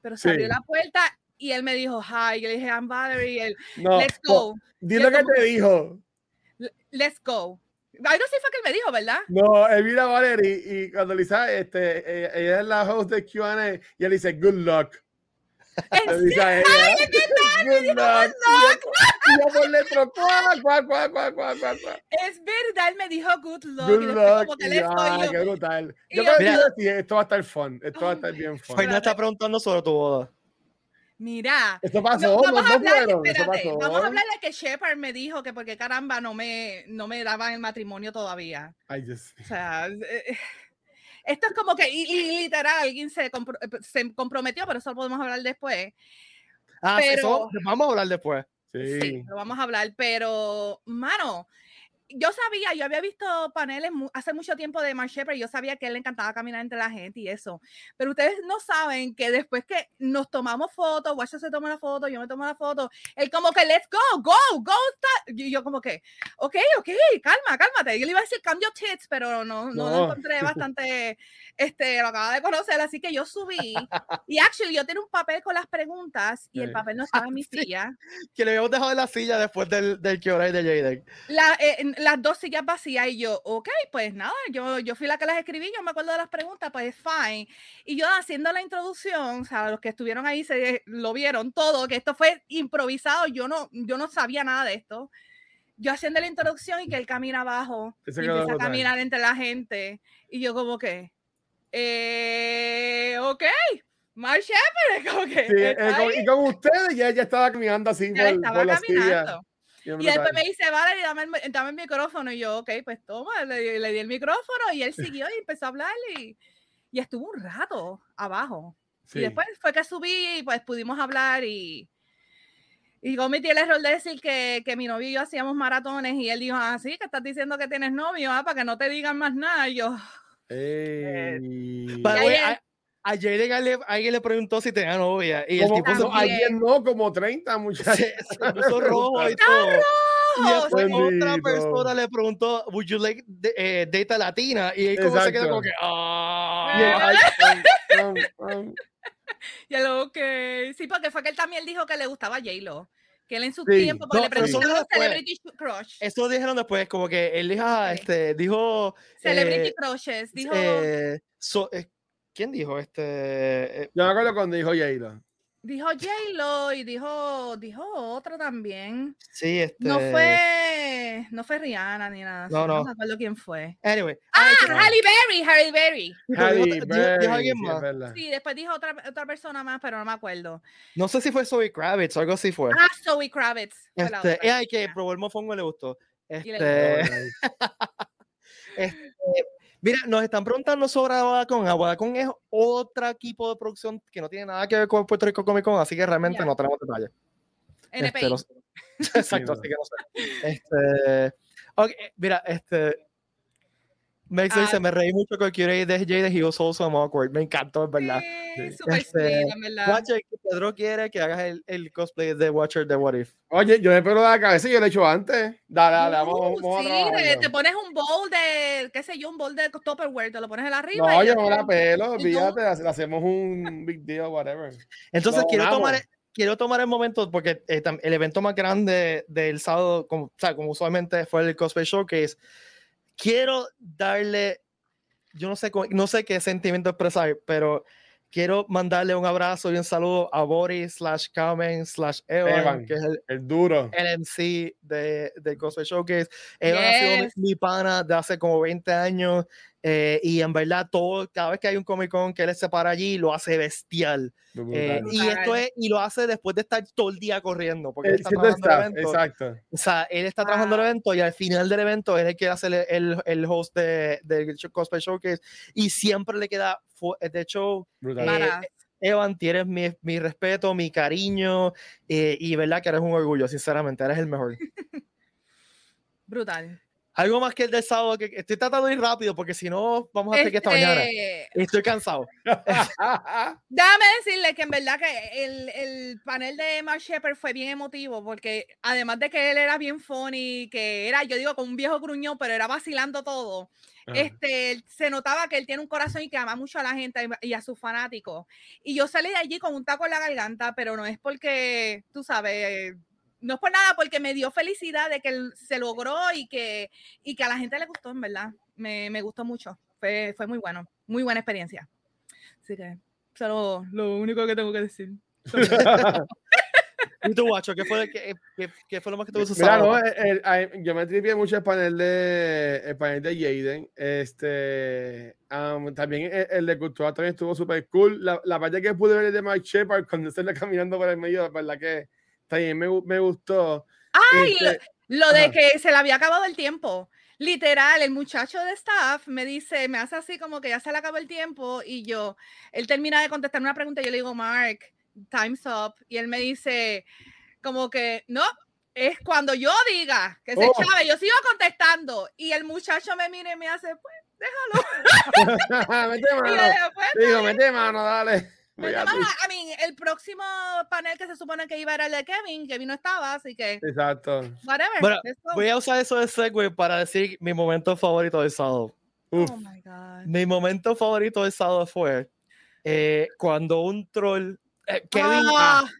pero se abrió la puerta y él me dijo, hi, yo le dije, I'm Valerie, y él, let's go. Dile que te dijo. Let's go. Algo sí fue que él me dijo, ¿verdad? No, él mira a Valerie y cuando le dice, este, eh, ella es la host de Q&A y él dice, good luck. ¿En dice ¡Ay, qué tal! Good luck. Y yo por letro, cuá, cuá, cuá, cuá, cuá, cuá, Es verdad, él me dijo good luck. Good y luck. Como que ah, yo, qué brutal. Yo, creo que esto va a estar fun. Esto va a estar bien fun. Faina está preguntando sobre tu boda. Mira, esto pasó, no, vamos, a hablar, espérate, vamos a hablar de que Shepard me dijo que porque caramba no me, no me daban el matrimonio todavía. Just... O sea, eh, <laughs> esto es como que literal, alguien se, se, comprometió, pero eso lo podemos hablar después. Ah, pero, eso vamos a hablar después. Sí. sí, lo vamos a hablar, pero, mano, yo sabía, yo había visto paneles hace mucho tiempo de Mark Shepard, yo sabía que él le encantaba caminar entre la gente y eso. Pero ustedes no saben que después que nos tomamos fotos, Watcher se toma la foto, yo me tomo la foto, él como que, let's go, go, go, y yo como que, ok, ok, calma, cálmate. Yo le iba a decir cambio tits, pero no, no, lo encontré bastante, este, lo acaba de conocer, así que yo subí. Y actually, yo tenía un papel con las preguntas y el papel no <laughs> estaba en mi silla. Que le habíamos dejado en la silla después del, del Q&A de Jaden. La, eh, las dos sillas vacías y yo, ok, pues nada, yo, yo fui la que las escribí, yo me acuerdo de las preguntas, pues fine. Y yo haciendo la introducción, o sea, los que estuvieron ahí se lo vieron todo, que esto fue improvisado, yo no, yo no sabía nada de esto. Yo haciendo la introducción y que él camina abajo y empieza a caminar entre la gente. Y yo como que, eh, ok, Mark <laughs> Shepard, como que. Sí, y con ustedes ya, ya estaba caminando así ya por, estaba por caminando. Y después me dice, vale, dame el, dame el micrófono. Y yo, ok, pues toma, le, le, di el micrófono y él siguió y empezó a hablar y, y estuvo un rato abajo. Y después fue que subí y pues pudimos hablar y, y cometí el error de decir que, que, mi novio y yo hacíamos maratones y él dijo, ah, sí, que estás diciendo que tienes novio, ah, para que no te digan más nada. Y yo... Eh, a Jaden alguien le preguntó si tenía novia. Y el tipo no, alguien no, como 30 muchachos. Se, puso <laughs> rojo y todo. Y después otra persona le preguntó, ¿Would you like eh, data latina? Y él como se quedó como que, ¡ah! Y luego <laughs> que, sí, porque fue que él también dijo que le gustaba a J-Lo que él en su tiempo, porque le preguntaron Celebrity Crush. Eso dijeron después, como que él dijo, ah, este, dijo... Celebrity eh, Crushes, dijo... Eh, eh ¿Quién dijo este? Eh, Yo me acuerdo cuando dijo J-Lo. Dijo J-Lo y dijo, dijo otro también. Sí, este. No fue, no fue Rihanna ni nada. No, no. No me acuerdo quién fue. Anyway. Ah, Halle Berry, Halle Berry. Halle Berry. Dijo alguien más. Sí, después dijo otra, otra persona más, pero no me acuerdo. No sé si fue Zoe Kravitz o algo así fue. Ah, Zoe Kravitz. Este, y hay que probó el mofongo le gustó. Este, este <laughs> Mira, nos están preguntando sobre Aguadacón. Aguadacón es otro equipo de producción que no tiene nada que ver con Puerto Rico Comic Con, así que realmente no tenemos detalles. NPI. Este, <laughs> exacto, así que no sé. <laughs> Este, okay, mira, este, me dice, ah. me reí mucho con Q&A de Jade he was also awkward. Me encantó, es verdad. Sí, super este, verdad. Watcher, Pedro quiere que hagas el, el, cosplay de Watcher de What If. Oye, yo me pelo la cabeza y yo lo he hecho antes. Dale, dale, vamos, vamos sí, a te pones un bowl de, qué sé yo, un bowl de Tupperware, te lo pones en arriba. No, yo no la pelo, le hacemos un big deal, whatever. Entonces, quiero tomar quiero tomar el momento porque eh, el evento más grande del sábado, como, o sea, como usualmente fue el Cosplay Showcase, quiero darle, yo no sé, no sé qué sentimiento expresar, pero quiero mandarle un abrazo y un saludo a Boris slash Carmen slash Evan, que es el, duro. el MC de, de Cosplay Showcase. Evan ha sido mi, pana de hace como 20 años eh, y en verdad todo, cada vez que hay un Comic Con que él se para allí, lo hace bestial. Eh, y esto es, y lo hace después de estar todo el día corriendo, porque él está trabajando el evento. Exacto. O sea, él está trabajando el evento y al final del evento es el que hace el, el, host del de, Cosplay Showcase y siempre le queda, de hecho, eh, Evan, tienes mi, mi, respeto, mi cariño y verdad que eres un orgullo, sinceramente, eres el mejor. <laughs> Brutal. Algo más que el del sábado, que estoy tratando de ir rápido porque si no, vamos a hacer que esta mañana. Este estoy cansado. <laughs> Déjame decirle que en verdad que el, el, panel de Mark Shepard fue bien emotivo porque además de que él era bien funny, que era, yo digo, con un viejo gruñón, pero era vacilando todo. Este, se notaba que él tiene un corazón y que ama mucho a la gente y a sus fanáticos. Y yo salí de allí con un taco en la garganta, pero no es porque, tú sabes, no es por nada, porque me dio felicidad de que se logró y que, y que a la gente le gustó, en verdad. Me, me gustó mucho. Fue, fue muy bueno. Muy buena experiencia. Así que, solo lo único que tengo que decir. <laughs> ¿Y tú, Guacho? ¿Qué fue, qué, qué, fue lo más que te gustó? Mira, no, el, yo me tripié mucho el panel de, el panel de Jaden. Este, también el, de Cultura también estuvo súper cool. La, la, parte que pude ver de Mike Shepard cuando se le caminando por el medio, verdad que también me, me gustó. ¡Ay! Este, lo, de que se le había acabado el tiempo. Literal, el muchacho de staff me dice, me hace así como que ya se le acabó el tiempo y yo, él termina de contestar una pregunta y yo le digo, Mark, time's up. Y él me dice, como que, no, es cuando yo diga que se Oh. chave, yo sigo contestando y el muchacho me mira y me hace, pues, déjalo. <laughs> mete <laughs> mano. digo, pues, Digo, mete mano, dale. Ti. I mean, el próximo panel que se supone que iba era el de Kevin, Kevin no estaba, así que Exacto. whatever. Bueno. Voy a usar eso de segue para decir mi momento favorito del sábado. Uf. Oh my God. Mi momento favorito del sábado fue eh, cuando un troll, eh, Kevin, Ah, ah,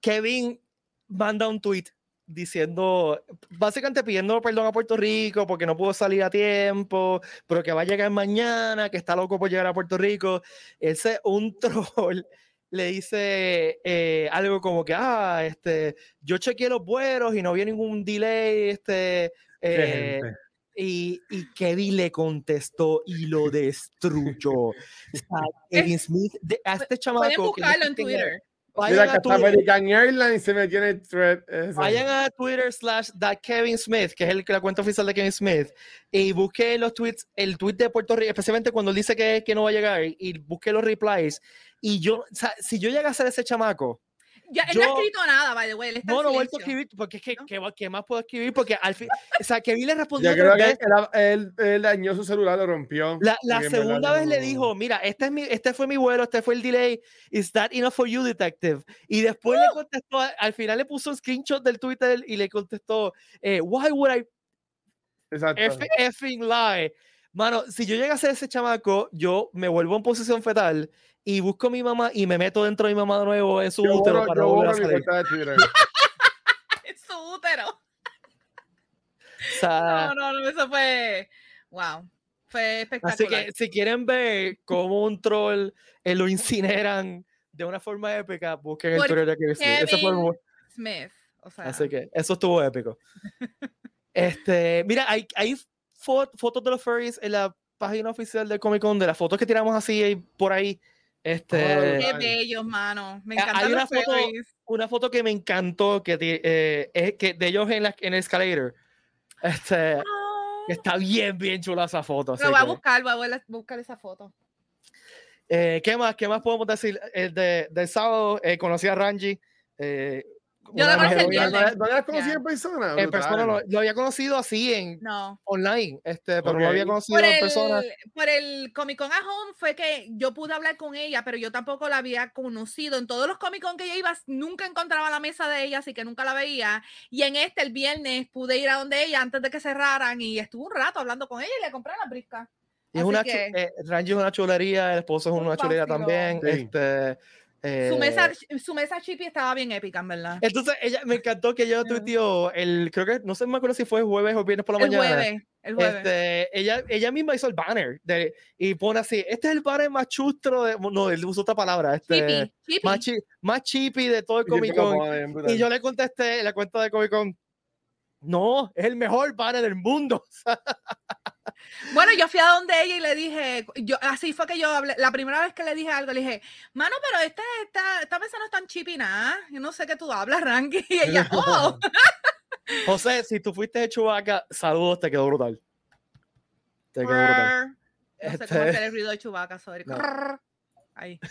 Kevin manda un tweet diciendo, básicamente pidiendo perdón a Puerto Rico porque no pudo salir a tiempo, pero que va a llegar mañana, que está loco por llegar a Puerto Rico. Ese un <laughs> troll le dice eh, algo como que, ah, este, yo chequeé los vuelos y no había ningún delay, este, Qué eh, gente. y, y Kevin le contestó y lo <laughs> destruyó. O sea, Kevin Smith, de- a este chamaco. pueden que buscarlo sé en Twitter. Vayan Mira a Twitter, American Airlines se metió en el thread. ese. vayan a Twitter slash that Kevin Smith, que es el, la cuenta oficial de Kevin Smith, y busquen los tweets, el tweet de Puerto Rico, especialmente cuando él dice que, que no va a llegar, y busque los replies. Y yo, o sea, si yo llega a ser ese chamaco, Ya, él no Yo- ha escrito nada, by the way. Él está no, no he vuelto a escribir, porque es que, ¿No? ¿qué, qué más puedo escribir? Porque al fin, o sea, Kevin le respondió Yo creo que él, él- él dañó su celular, lo rompió. La, la segunda no- vez le dijo, mira, este, es mi, este fue mi vuelo, este fue el delay, is that enough for you, detective? Y después ¡Uh! le contestó, al final le puso un screenshot del Twitter y le contestó, eh, why would I Exacto. F effing lie? Mano, si yo llego a ser ese chamaco, yo me vuelvo en posición fetal y busco a mi mamá y me meto dentro de mi mamá de nuevo en su Yo útero borro, para yo no volver a borro mi salir. de. En <laughs> su útero. O sea, No, no, no, eso fue. Wow. Fue espectacular. así que si quieren ver cómo un troll eh, lo incineran de una forma épica, busquen el Por de Kevin Smith. Ese fue el Smith. O sea, Así que eso estuvo épico. <laughs> este, mira, hay, hay fo- fotos de los furries en la página oficial del Comic Con, de las fotos que tiramos así ahí, por ahí. Este, qué Ay. bellos, mano. Me encantan hay una foto- una foto que me encantó, que, eh, es que de ellos en, la, en el escalator. Este, que está bien, bien chula esa foto. Lo voy a buscar, voy a buscar esa foto. eh, ¿qué, más, ¿Qué más podemos decir? El de, del sábado eh, conocí a Ranji. Yo la conocí el mujer- viernes. ¿No, no la has conocido Ya. en persona? En persona lo, lo había conocido así en No. online, este, pero no lo había conocido Por en persona. el, por el Comic Con a Home fue que yo pude hablar con ella, pero yo tampoco la había conocido. En todos los Comic Con que yo iba, nunca encontraba la mesa de ella, así que nunca la veía. Y en este, el viernes, pude ir a donde ella antes de que cerraran y estuve un rato hablando con ella y le compré la brisca. Y es una que- eh, Ranji es una chulería, el esposo es Un una chulería también. Sí. Este, eh, Su mesa, su mesa chippy estaba bien épica, en verdad. Entonces, ella me encantó que ella tuiteó el, creo que, no sé, me acuerdo si fue jueves o viernes por la El mañana. jueves, el jueves. Este, ella, ella misma hizo el banner de, y pone así, este es el banner más chustro, de, no, él usó otra palabra, este, Chippy, chippy. más, chi- más chippy de todo el Comic Con. Y yo le contesté en la cuenta de Comic Con, no, es el mejor banner del mundo. <laughs> Bueno, yo fui a donde ella y le dije, yo así fue que yo hablé, la primera vez que le dije algo, le dije, mano, pero esta, esta, esta mesa no es tan chippy nada, yo no sé qué tú hablas, Ranky. <laughs> Y ella, oh, <laughs> José, si tú fuiste de Chubaca, saludos, te quedó brutal. Te quedó brutal. no sé cómo Este- hacer el ruido de Chewbacca, sorry. No. Ahí. <laughs>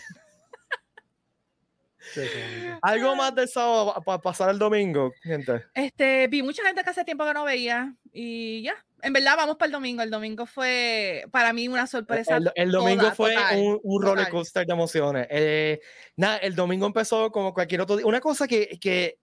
Sí, sí, sí. Algo más del sábado para pasar el domingo, gente. Este, vi mucha gente que hace tiempo que no veía y ya, en verdad vamos para el domingo, el domingo fue para mí una sorpresa. El, el domingo toda, fue total, un, un roller coaster de emociones. Eh, nada, el domingo empezó como cualquier otro día. Una cosa que, que,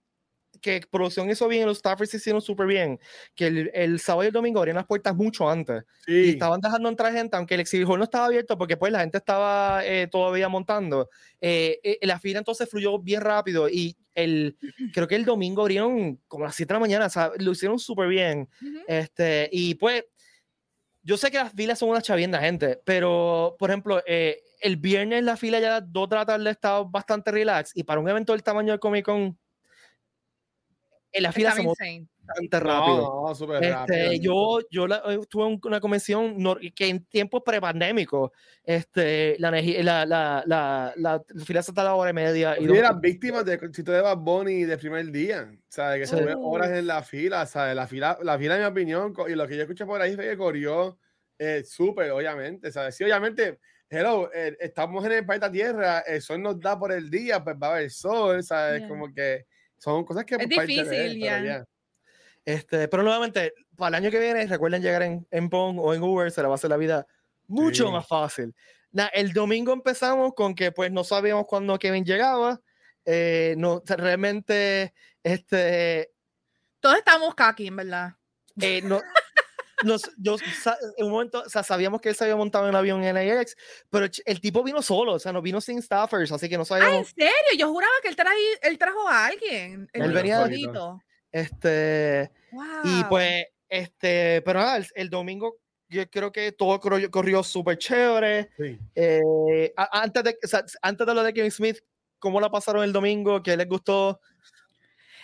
que producción hizo bien, los staffers hicieron súper bien, que el, el sábado y el domingo abrían las puertas mucho antes. Y Sí. estaban dejando entrar gente, aunque el exhibidor no estaba abierto porque pues la gente estaba eh, todavía montando. Eh, eh, la fila entonces fluyó bien rápido y el, <clears throat> creo que el domingo abrieron como a las 7 de la mañana, o sea, lo hicieron súper bien. Ujú. Este, y pues, yo sé que las filas son una chavienda, gente, pero, por ejemplo, eh, el viernes la fila ya a las 2 de la tarde estaba bastante relax y para un evento del tamaño del Comic Con, en la fila movió insane. bastante rápido. No, no, súper rápido. Este, yo yo la- eh, tuve un- una convención que en tiempos prepandémicos, este, la, la, la, la, la, la fila se tardaba hora y media. Y Y no- eras víctima de éxito de Bad Bunny de primer día. ¿Sabes? Que se Sí. tuve horas en la fila. ¿Sabes? La fila, la fila, en mi opinión, y lo que yo escuché por ahí fue que corrió eh, súper, obviamente. ¿Sabes? Sí, obviamente, hello, eh, estamos en el planeta Tierra, el sol nos da por el día, pues va a haber sol, ¿sabes? Yeah. Como que son cosas que es difícil ya. Este, pero nuevamente, para el año que viene, recuerden llegar en, en Pong o en Uber, se le va a hacer la vida mucho más fácil. el domingo empezamos con que pues no sabíamos cuándo Kevin llegaba. Eh, no, realmente, este... Todos estamos aquí, en verdad. Eh, no, nos, yo, en un momento, o sea, sabíamos que él se había montado en un avión en AX, pero el tipo vino solo, o sea, no vino sin staffers, así que no sabíamos. Ah, ¿en serio? Yo juraba que él, él trajo a alguien. él venía Este, y pues, este, pero nada, el, domingo yo creo que todo corrió, corrió súper chévere. Eh, antes, de, antes de lo de Kevin Smith, ¿cómo la pasaron el domingo? ¿Qué les gustó?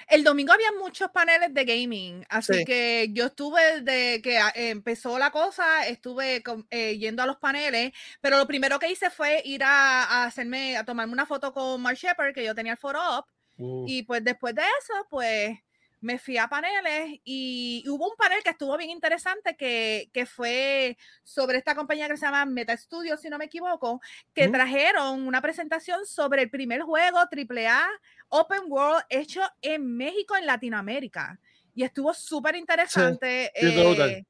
El domingo había muchos paneles de gaming, así que yo estuve desde que empezó la cosa, estuve eh, yendo a los paneles, pero lo primero que hice fue ir a, hacerme, a tomarme una foto con Mark Shepard, que yo tenía el foro up, y pues después de eso, pues me fui a paneles y hubo un panel que estuvo bien interesante que, que fue sobre esta compañía que se llama Meta Studios, si no me equivoco, que trajeron una presentación sobre el primer juego AAA Open World hecho en México, en Latinoamérica. Y estuvo súper interesante. Eh,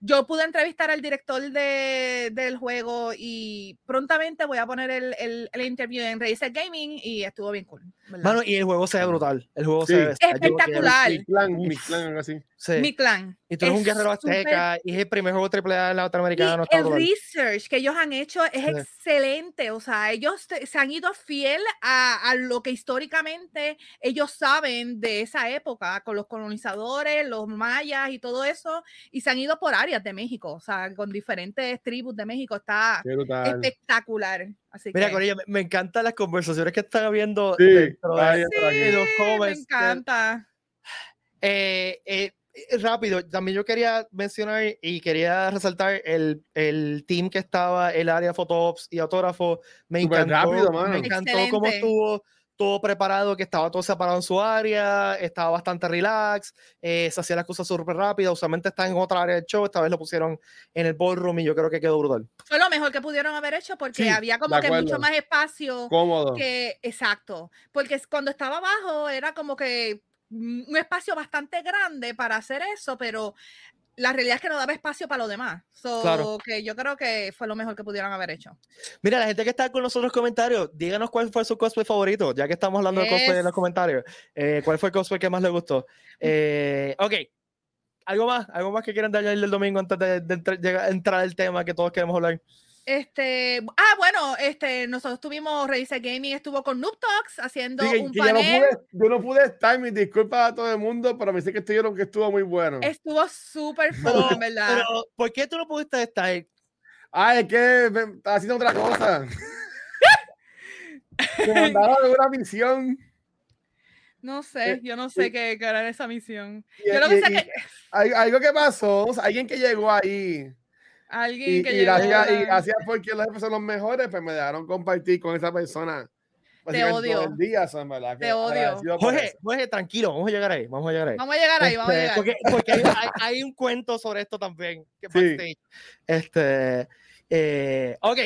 yo pude entrevistar al director de, del juego y prontamente voy a poner el, el, el interview en Razer Gaming y estuvo bien cool. Mano, y el juego se ve brutal. El juego se ve espectacular. Mi clan, mi clan, algo así. Mi clan. Y tú eres un guerrero azteca y es el primer juego AAA latinoamericano. Y el research que ellos han hecho es excelente. O sea, ellos se han ido fiel a, a, lo que históricamente ellos saben de esa época, con los colonizadores, los mayas y todo eso, y se han ido por áreas de México, o sea, con diferentes tribus de México. Está espectacular. Mira, con ella me, encantan las conversaciones que están habiendo sí, dentro de, los comments. Me encanta. Eh, eh, rápido, también yo quería mencionar y quería resaltar el, el team que estaba, el área Photops y autógrafo. Me encantó, rápido, me encantó cómo estuvo todo preparado, que estaba todo separado en su área, estaba bastante relax, eh, se hacía las cosas súper rápido, usualmente está en otra área del show, esta vez lo pusieron en el ballroom y yo creo que quedó brutal. Fue lo mejor que pudieron haber hecho porque había como que mucho más espacio. Cómodo. Que, exacto, porque cuando estaba abajo era como que un espacio bastante grande para hacer eso, pero la realidad es que no daba espacio para lo demás. claro. que yo creo que fue lo mejor que pudieron haber hecho. Mira, la gente que está con nosotros en los comentarios, díganos cuál fue su cosplay favorito, ya que estamos hablando de cosplay en los comentarios. Eh, ¿Cuál fue el cosplay que más le gustó? Eh, ok. ¿Algo más? ¿Algo más que quieran darle el domingo antes de, entrar al tema que todos queremos hablar? Este, ah, bueno, este, nosotros tuvimos Razer Gaming, estuvo con Noob Talks haciendo un panel. Yo no, pude, estar, mis disculpas a todo el mundo, pero me dice que estuvieron que estuvo muy bueno. Estuvo súper <laughs> fun, ¿verdad? Pero, ¿por qué tú no pudiste estar? Ah, es que estaba haciendo otra cosa. <laughs> me mandaron una misión. No sé, eh, yo no sé qué, era esa misión. yo lo que sé que... algo que pasó, alguien que llegó ahí Alguien que y, gracias, y gracias porque los jefes son los mejores, pues me dejaron compartir con esa persona. Te odio. Todo el día, son, ¿verdad? Te odio. Jorge, Jorge, tranquilo, vamos a llegar ahí. Vamos a llegar ahí. Vamos a llegar ahí, vamos a este, llegar. Porque, porque hay, hay, un cuento sobre esto también. Que sí. Este, eh, ok.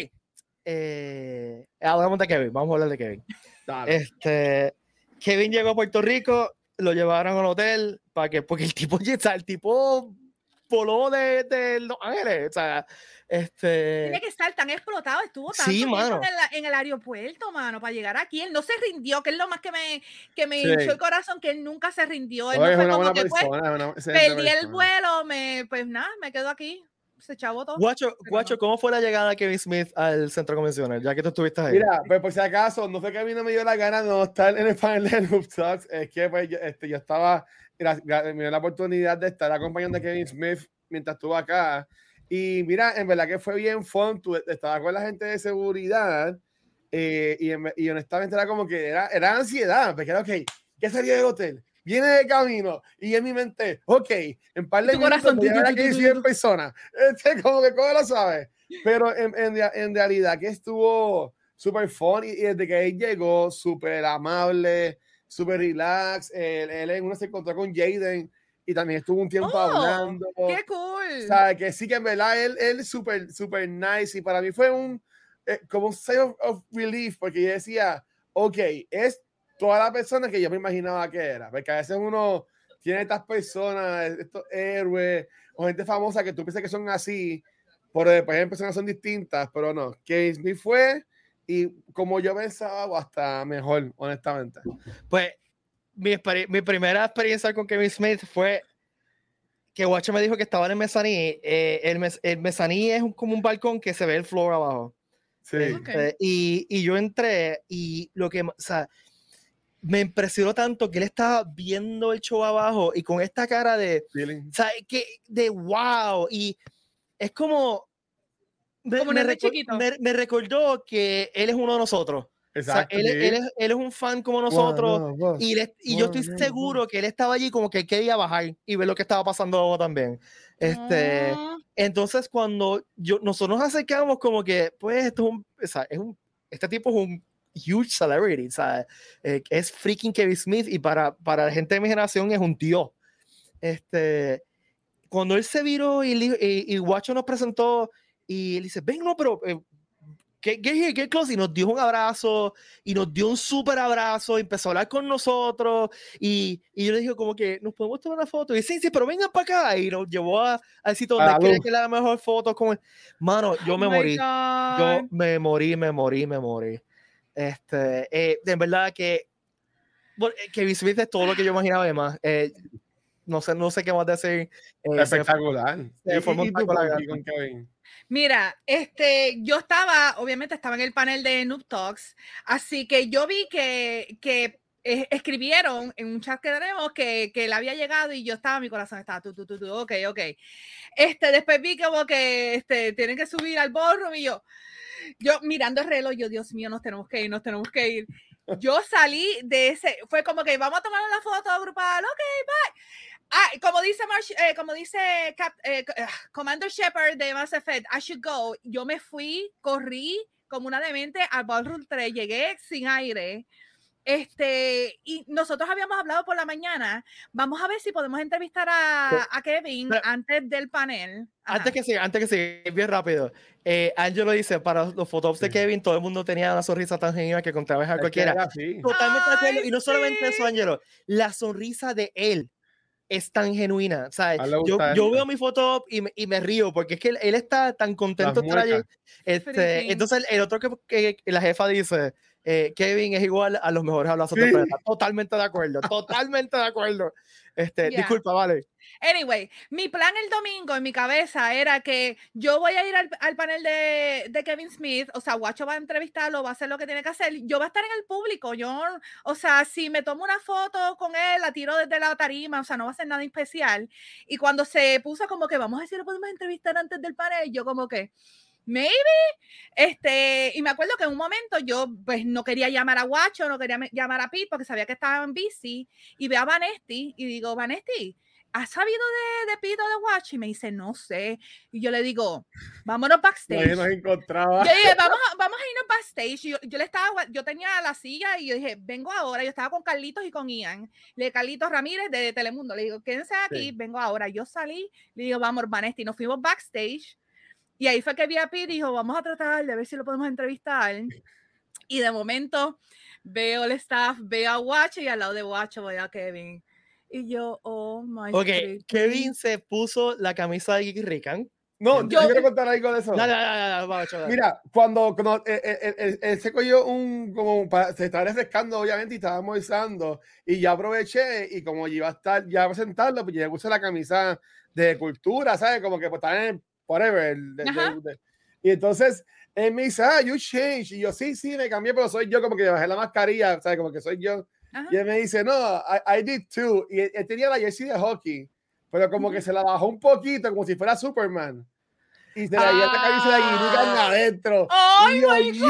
Eh, hablamos de Kevin. Vamos a hablar de Kevin. Este, Kevin llegó a Puerto Rico, lo llevaron al hotel para que, porque el tipo, <laughs> el tipo voló de, de, Los Ángeles. O sea, este. Tiene que estar tan explotado, estuvo tanto sí, en, el, en, el, aeropuerto, mano, para llegar aquí. Él no se rindió, que es lo más que me, que me hinchó el corazón, que él nunca se rindió. Él no fue como que pues, perdí el vuelo, me, pues nada, me quedo aquí. Se echó todo. Guacho, Guacho, ¿cómo fue la llegada de Kevin Smith al centro convencional? Ya que tú estuviste ahí. Mira, pues por si acaso, no fue que a mí no me dio la gana de no estar en el panel de Noob Talks, es que pues, yo, este, yo estaba me dio la oportunidad de estar acompañando a Kevin Smith mientras estuvo acá. Y mira, en verdad que fue bien fun. Tú estabas con la gente de seguridad eh, y, y, honestamente era como que era, era ansiedad, porque era, ok, ¿qué salía del hotel? Viene de camino y en mi mente, ok, en par de minutos aquí 100 personas. <laughs> Este, como que cómo lo sabes. Pero en, en, en realidad que estuvo súper fun y, y, desde que él llegó, súper amable, súper relax. Él, él, uno se encontró con Jaden y también estuvo un tiempo oh, hablando. ¡Qué cool! O sea, que sí que en verdad él, él es súper, súper nice y para mí fue un, eh, como un sign of, relief porque yo decía, ok, es toda la persona que yo me imaginaba que era. Porque a veces uno tiene estas personas, estos héroes o gente famosa que tú piensas que son así, por después personas son distintas, pero no. Kevin Smith fue y como yo pensaba, o hasta mejor, honestamente. Pues mi, mi primera experiencia con Kevin Smith fue que Watcher me dijo que estaba en el mezaní. Eh, el, mes, el mezaní es como un balcón que se ve el floor abajo. Sí. Este, y, y, yo entré y lo que, o sea, me impresionó tanto que él estaba viendo el show abajo y con esta cara de, o sea, que, de wow. Y es como, como me, chiquito. me, me recordó que él es uno de nosotros. Exacto. O sea, él, él, es, él, es, un fan como nosotros Wow, no, y, le, y yo estoy seguro que él estaba allí como que quería bajar y ver lo que estaba pasando también. Este, Ah, entonces cuando yo, nosotros nos acercamos como que, pues, esto es un, o sea, es un este tipo es un huge celebrity, o sea, eh, es freaking Kevin Smith y para, para la gente de mi generación es un dios. Este, cuando él se viró y, y, y Guacho nos presentó y él dice, ven, no, pero eh, get, get here, get close, y nos dio un abrazo, y nos dio un súper abrazo, y empezó a hablar con nosotros, y, y, yo le dije como que, ¿nos podemos tomar una foto? Y sí, sí, pero vengan para acá, y nos llevó a, al sitio donde quería que la mejor foto con él. Mano, yo me oh morí, yo me morí, me morí, me morí. Este, eh, de verdad que bueno, Kevin Smith es todo lo que yo imaginaba además. Eh, no sé, no sé qué más decir. Eh, Espectacular. Se, ¿Y, y con Kevin? Mira, este, yo estaba, obviamente estaba en el panel de Noob Talks, así que yo vi que, que escribieron en un chat que tenemos que, que él había llegado y yo estaba, mi corazón estaba, tú, tú, tú, tú, ok, ok. Este, después vi como que este, tienen que subir al ballroom y yo, yo mirando el reloj, yo, Dios mío, nos tenemos que ir, nos tenemos que ir. <laughs> Yo salí de ese, fue como que vamos a tomar una foto grupal, ok, bye. Ah, como dice, Marsh, eh, como dice Cap, eh, Commander Shepard de Mass Effect, I should go. Yo me fui, corrí como una demente al Ballroom 3, llegué sin aire. Este, y nosotros habíamos hablado por la mañana. Vamos a ver si podemos entrevistar a, a Kevin Pero, antes del panel. Ajá. Antes que siga, antes que siga, bien rápido. Eh, Angelo dice: para los fotos de Kevin, todo el mundo tenía una sonrisa tan genial que contra a cualquiera. Totalmente de acuerdo. Ay, Y no solamente sí. eso, Angelo, la sonrisa de él es tan genuina. O sea, yo, yo veo mi foto y me, y me río porque es que él, él está tan contento. Este, entonces, el otro que, que- que la jefa dice: eh, Kevin es igual a los mejores abrazos Sí. de planeta. Totalmente de acuerdo, totalmente de acuerdo. Este, Yeah. Disculpa, vale. Anyway, mi plan el domingo en mi cabeza era que yo voy a ir al, al panel de, de Kevin Smith, o sea, Guacho va a entrevistarlo, va a hacer lo que tiene que hacer, yo voy a estar en el público, yo, o sea, si me tomo una foto con él, la tiro desde la tarima, o sea, no va a ser nada especial. Y cuando se puso como que vamos a si lo podemos entrevistar antes del panel, yo como que, maybe, este, y me acuerdo que en un momento yo pues no quería llamar a Guacho, no quería llamar a Pete porque sabía que estaban busy, y veo a Vanesti y digo, Vanesti, ¿has sabido de, de Pete o de Guacho? Y me dice, no sé. Y yo le digo, vámonos backstage. nos encontraba. Yo dije, vamos vamos a irnos backstage. Y Yo, yo le estaba, yo tenía la silla y yo dije, vengo ahora. Yo estaba con Carlitos y con Ian. Le Carlitos Ramírez de Telemundo. Le digo, quédense aquí, Sí. vengo ahora. Yo salí, le digo, vamos, Vanesti. Nos fuimos backstage. Y ahí fue que vi a Pete y dijo, vamos a tratar de ver si lo podemos entrevistar. Y de momento veo el staff, veo a Guacho y al lado de Guacho veo a Kevin. Y yo, oh my Ok, freaking- Kevin se puso la camisa de Gigi Rican. No, yo, Yo- quiero contar algo de eso. Dale, dale, dale, dale, vamos, chaval. Mira, cuando, cuando él, él- él- él se cogió un, como para- se estaba refrescando, obviamente, y estaba almorzando, y yo aproveché, y como yo iba a estar, ya a presentarlo, pues yo le puse la camisa de cultura, ¿sabes? Como que pues estaba en whatever. de- de- de- y entonces, él me dice, ah, you changed, y yo, sí, sí, me cambié, pero soy yo, como que bajé la mascarilla, ¿sabes? Como que soy yo. Ajá. Y él me dice, no, I, I did too, y él, él tenía la jersey de hockey, pero como que se la bajó un poquito, como si fuera Superman. Y se la llevó la camisa de Guinica Ah. adentro. ¡Ay, Y yo, my "Yes",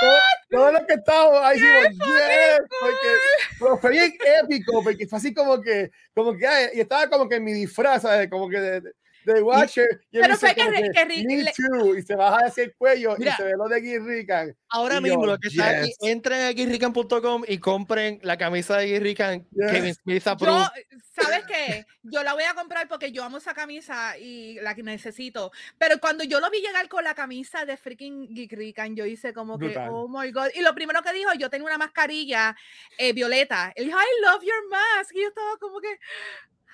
todo- Todos los que estábamos ahí decimos, yes, porque pero fue bien épico, porque fue así como que, como que, y estaba como que en mi disfraz, ¿sabes? Como que, de- de- Watcher. Y, pero fue que, que, que Me too, y se baja hacia el cuello Mira, y se ve lo de Guirrican. Ahora mismo, lo que está aquí, entren a guirrican.com y compren la camisa de Guirrican yes. Kevin Smith Yo, ¿sabes qué? Yo la voy a comprar porque yo amo esa camisa y la que necesito. Pero cuando yo lo vi llegar con la camisa de freaking Guirrican, yo hice como que, Brutal. oh my god. Y lo primero que dijo, yo tengo una mascarilla eh, violeta. Él dijo, I love your mask. Y yo estaba como que,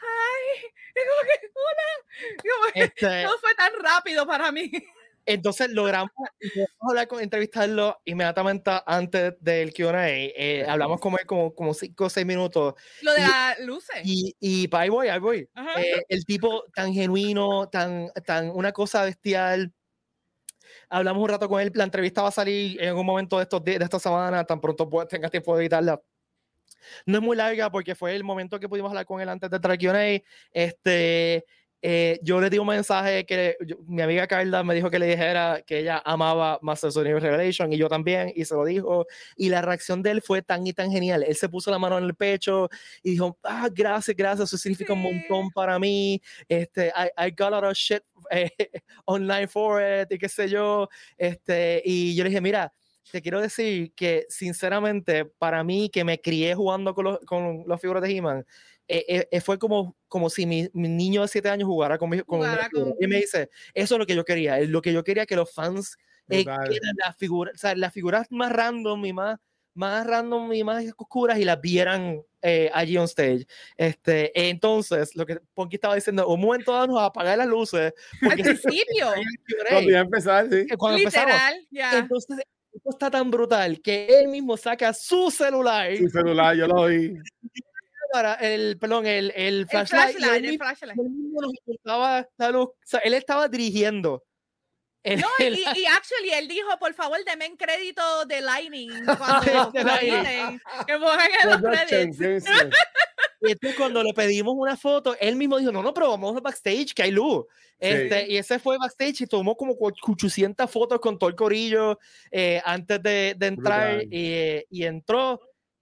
ay, y como que, hola. Como que, este... No fue tan rápido para mí. Entonces logramos hablar con, entrevistarlo inmediatamente antes del QA. Eh, hablamos él como, como cinco o seis minutos. Lo de las luces. Y, y, y ahí voy, ahí voy. Eh, el tipo tan genuino, tan, tan una cosa bestial. Hablamos un rato con él. La entrevista va a salir en algún momento de, estos, de esta semana, tan pronto tengas tiempo de editarla. No es muy larga porque fue el momento que pudimos hablar con él antes de QA. Este eh, yo le di un mensaje que yo, mi amiga Carla me dijo que le dijera que ella amaba Masters of Universe Revelation y yo también, y se lo dijo. Y la reacción de él fue tan y tan genial. Él se puso la mano en el pecho y dijo: Ah, gracias, gracias, eso significa un montón para mí. Este, I, I got a lot of shit <laughs> eh, online for it y qué sé yo. Este, y yo le dije: Mira, te quiero decir que sinceramente para mí que me crié jugando con los, con los figuras de He-Man, eh, eh, fue como, como si mi, mi, niño de 7 años jugara con, mi, con, con, y me dice, eso es lo que yo quería, es lo que yo quería que los fans eh, las figuras, o sea, las figuras más random y más, más random y más oscuras y las vieran eh, allí on stage. Este, entonces, lo que Ponky estaba diciendo, un momento dado nos va a apagar las luces. Al <laughs> principio. <laughs> Cuando iba a empezar, sí. Cuando Literal, ya. Entonces, esto está tan brutal que él mismo saca su celular. Su celular, yo lo vi para el, perdón, el, el flashlight. El flashlight, el flashlight. Él mismo nos la luz. O sea, él estaba dirigiendo. El, no, el, y, y, actually, él dijo, por favor, denme en crédito de Lightning <laughs> cuando vienen, que pongan en los créditos. <laughs> Y entonces cuando le pedimos una foto, él mismo dijo, no, no, pero vamos a backstage, que hay luz. Este, sí. Y ese fue backstage y tomó como 800 fotos con todo el corillo eh, antes de, de entrar y, y, entró.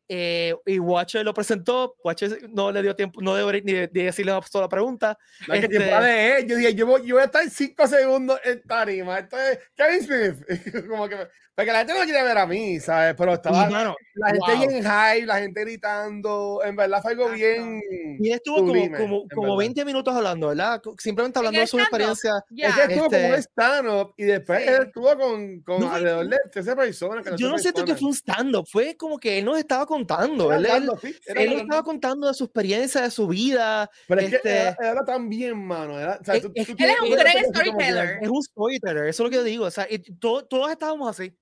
Eh, y Watcher lo presentó, Watcher no le dio tiempo, no dio ni de, de decirle una sola pregunta. No este, que tiempo de Yo dije, yo voy, yo voy a estar 5 segundos en tarima. Esto es Kevin Smith. <laughs> Como que, porque la gente no quiere ver a mí, ¿sabes? Pero estaba mano, la gente wow. bien high, la gente gritando. En verdad fue algo bien. Y estuvo sublime, como, como, como 20 minutos hablando, ¿verdad? Simplemente hablando de su experiencia. Yeah. Es que estuvo este... como un stand-up y después sí. él estuvo con, con no, alrededor de 13 personas. Que no yo no siento que fue un stand-up, fue como que él nos estaba contando. Él, él, sí, él nos estaba contando de su experiencia, de su vida. Pero es este... que era, era tan bien, mano. Era, o sea, es, tú, es, tú él es un gran storyteller. Es un storyteller, eso es lo que yo digo. O sea, y to, todos estábamos así.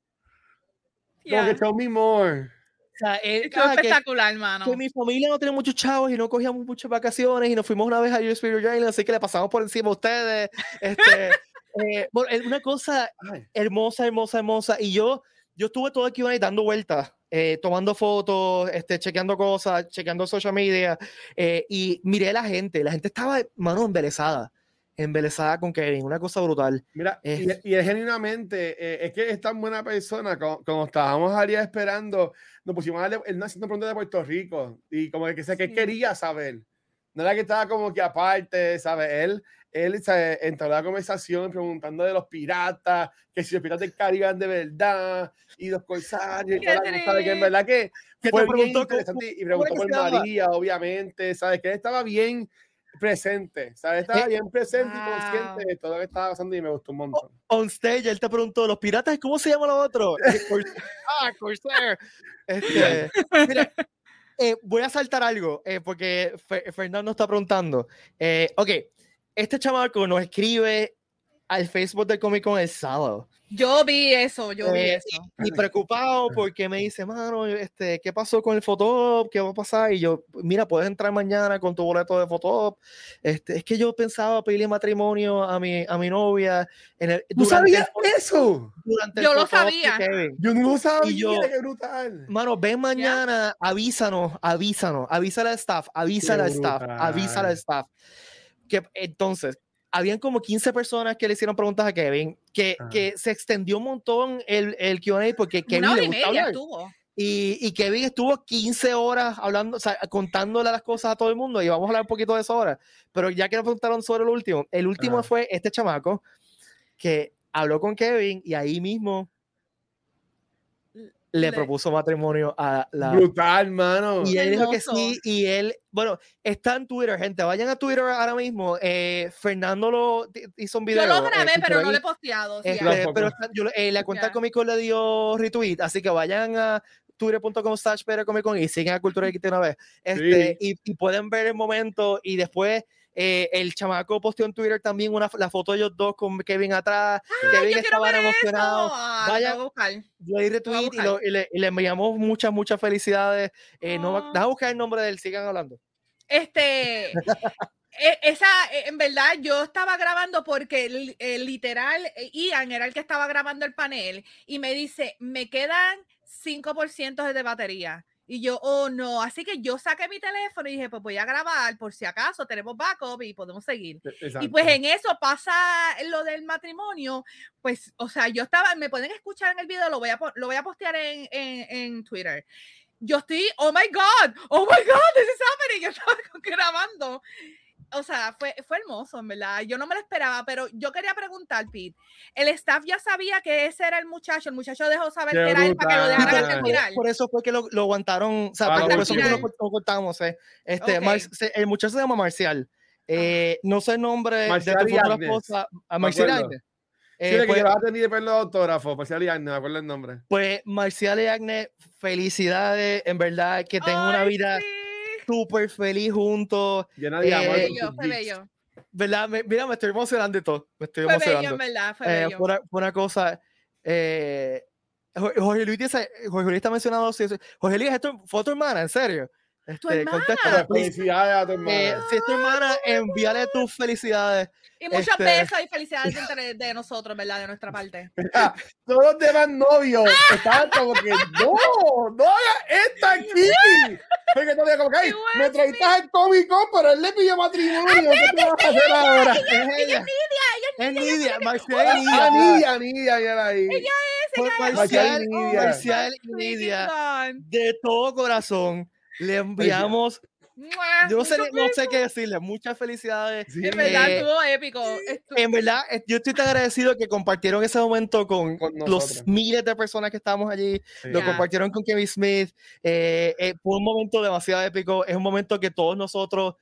Yeah. Como que tell me more. O sea, ah, espectacular, que, hermano. Que mi familia no tenía muchos chavos y no cogíamos muchas vacaciones y nos fuimos una vez a US Spirit Island, así que le pasamos por encima a ustedes. Este, <laughs> eh, bueno, es una cosa hermosa, hermosa, hermosa. Y yo, yo estuve todo aquí dando vueltas, eh, tomando fotos, este, chequeando cosas, chequeando social media. Eh, y miré a la gente, la gente estaba, mano, embelesada embelesada con Kevin, una cosa brutal. Mira, eh, y, y, es genuinamente, eh, es que es tan buena persona, como, como estábamos allá esperando, nos pusimos a darle, él haciendo preguntas de Puerto Rico, y como que sé que sí. quería saber, no era que estaba como que aparte, ¿sabes? Él, él ¿sabe? entró a la conversación preguntando de los piratas, que si los piratas del Caribe eran de verdad, y los corsarios, y toda la cosa de que en verdad que fue bien interesante, y preguntó por María, obviamente, ¿sabes? Que él estaba bien presente, ¿sabes? Estaba eh, bien presente wow. y consciente de todo lo que estaba pasando y me gustó un montón. On stage, él te preguntó, ¿los piratas cómo se llama lo otro? <laughs> ah, Corsair. Este, mira, eh, voy a saltar algo, eh, porque Fernando está preguntando. Eh, ok, este chamaco nos escribe al Facebook del Comic Con el sábado. Yo vi eso, yo vi eh, eso. Y, y, preocupado porque me dice, mano, este, ¿qué pasó con el Fotop? ¿Qué va a pasar? Y yo, mira, puedes entrar mañana con tu boleto de Fotop. Este, es que yo pensaba pedirle matrimonio a mi, a mi novia. En el, ¿Tú sabías el, eso? Durante yo lo sabía. Yo no lo sabía, y yo, qué brutal. Mano, ven mañana, yeah. avísanos, avísanos, avísale al staff, avísale al staff, avísale al staff. Que, entonces, habían como 15 personas que le hicieron preguntas a Kevin, que, ah. que se extendió un montón el, el Q&A porque Kevin le gusta hablar. Estuvo. Y, y, Kevin estuvo 15 horas hablando, o sea, contándole las cosas a todo el mundo y vamos a hablar un poquito de eso ahora. Pero ya que nos preguntaron sobre el último, el último fue este chamaco que habló con Kevin y ahí mismo le, propuso matrimonio a la. Brutal, mano. Y él dijo que sí. Y él, bueno, está en Twitter, gente. Vayan a Twitter ahora mismo. Eh, Fernando lo hizo un video. Yo lo grabé, pero no lo he posteado. Este, pero yo, eh, la cuenta yeah. le dio retweet. Así que vayan a twitter.com slash y sigan a Cultura de una vez. Este, y, y pueden ver el momento y después eh, el chamaco posteó en Twitter también una, la foto de ellos dos con Kevin atrás. Kevin estaba emocionado. Ah, Vaya, yo ahí retweet y, le, enviamos muchas, muchas felicidades. Eh, no, ah. deja buscar el nombre de él, sigan hablando. Este. <laughs> E, esa, e, en verdad, yo estaba grabando porque literal Ian era el que estaba grabando el panel y me dice, me quedan 5% de batería. Y yo, oh no, así que yo saqué mi teléfono y dije, pues voy a grabar por si acaso tenemos backup y podemos seguir. E, y pues en eso pasa lo del matrimonio, pues, o sea, yo estaba, me pueden escuchar en el video, lo voy a, lo voy a postear en, en, en Twitter. Yo estoy, oh my God, oh my God, this is happening. <laughs> Yo estaba grabando o sea, fue, fue hermoso, en verdad. Yo no me lo esperaba, pero yo quería preguntar, Pete. ¿El staff ya sabía que ese era el muchacho? ¿El muchacho dejó saber que era él para que lo dejaran terminar? Por eso fue que lo, lo aguantaron, o sea, ah, por eso fue que lo, cortamos. Eh. Este, el muchacho se llama Marcial. Eh, no sé el nombre Marcial de tu esposa. A Marcial Agnes. Eh, sí, que pues, llevaba a tener pelo de autógrafo, Marcial y Agnes, me acuerdo el nombre. Pues Marcial y Agnes, felicidades, en verdad, que tengan una vida súper feliz juntos. Llena de amor. Fue bello, ¿Verdad? mira, me estoy emocionando de todo. Me estoy fue emocionando. Bello, verdad, fue eh, bello. Por, una cosa. Eh, Jorge Luis dice, Jorge Luis está mencionando, Jorge Luis, ¿esto fue tu hermana? ¿En serio? ¿Tu este, hermana? Felicidades a tu hermana. Eh, si es tu hermana, envíale tus felicidades. Y muchos este... besos y felicidades <laughs> de, de, nosotros, ¿verdad? De nuestra parte. <laughs> todos los demás novios <laughs> estaban como que, no, no esta aquí. Porque todavía como que, ay, me traiste al Comic Con, pero él le pidió matrimonio. ¿Qué te vas a hacer ahora? Ella es Nidia, ella es Nidia. Marcial y Nidia. Nidia, Nidia, ella ahí. Ella es, ella es. Marcial, Marcial y Nidia. De todo corazón le enviamos. Yo no sé, no sé qué decirle. Muchas felicidades. en verdad, eh, estuvo épico. En verdad, yo estoy tan agradecido que compartieron ese momento con, los miles de personas que estábamos allí. Lo compartieron con Kevin Smith. Eh, eh, fue un momento demasiado épico. Es un momento que todos nosotros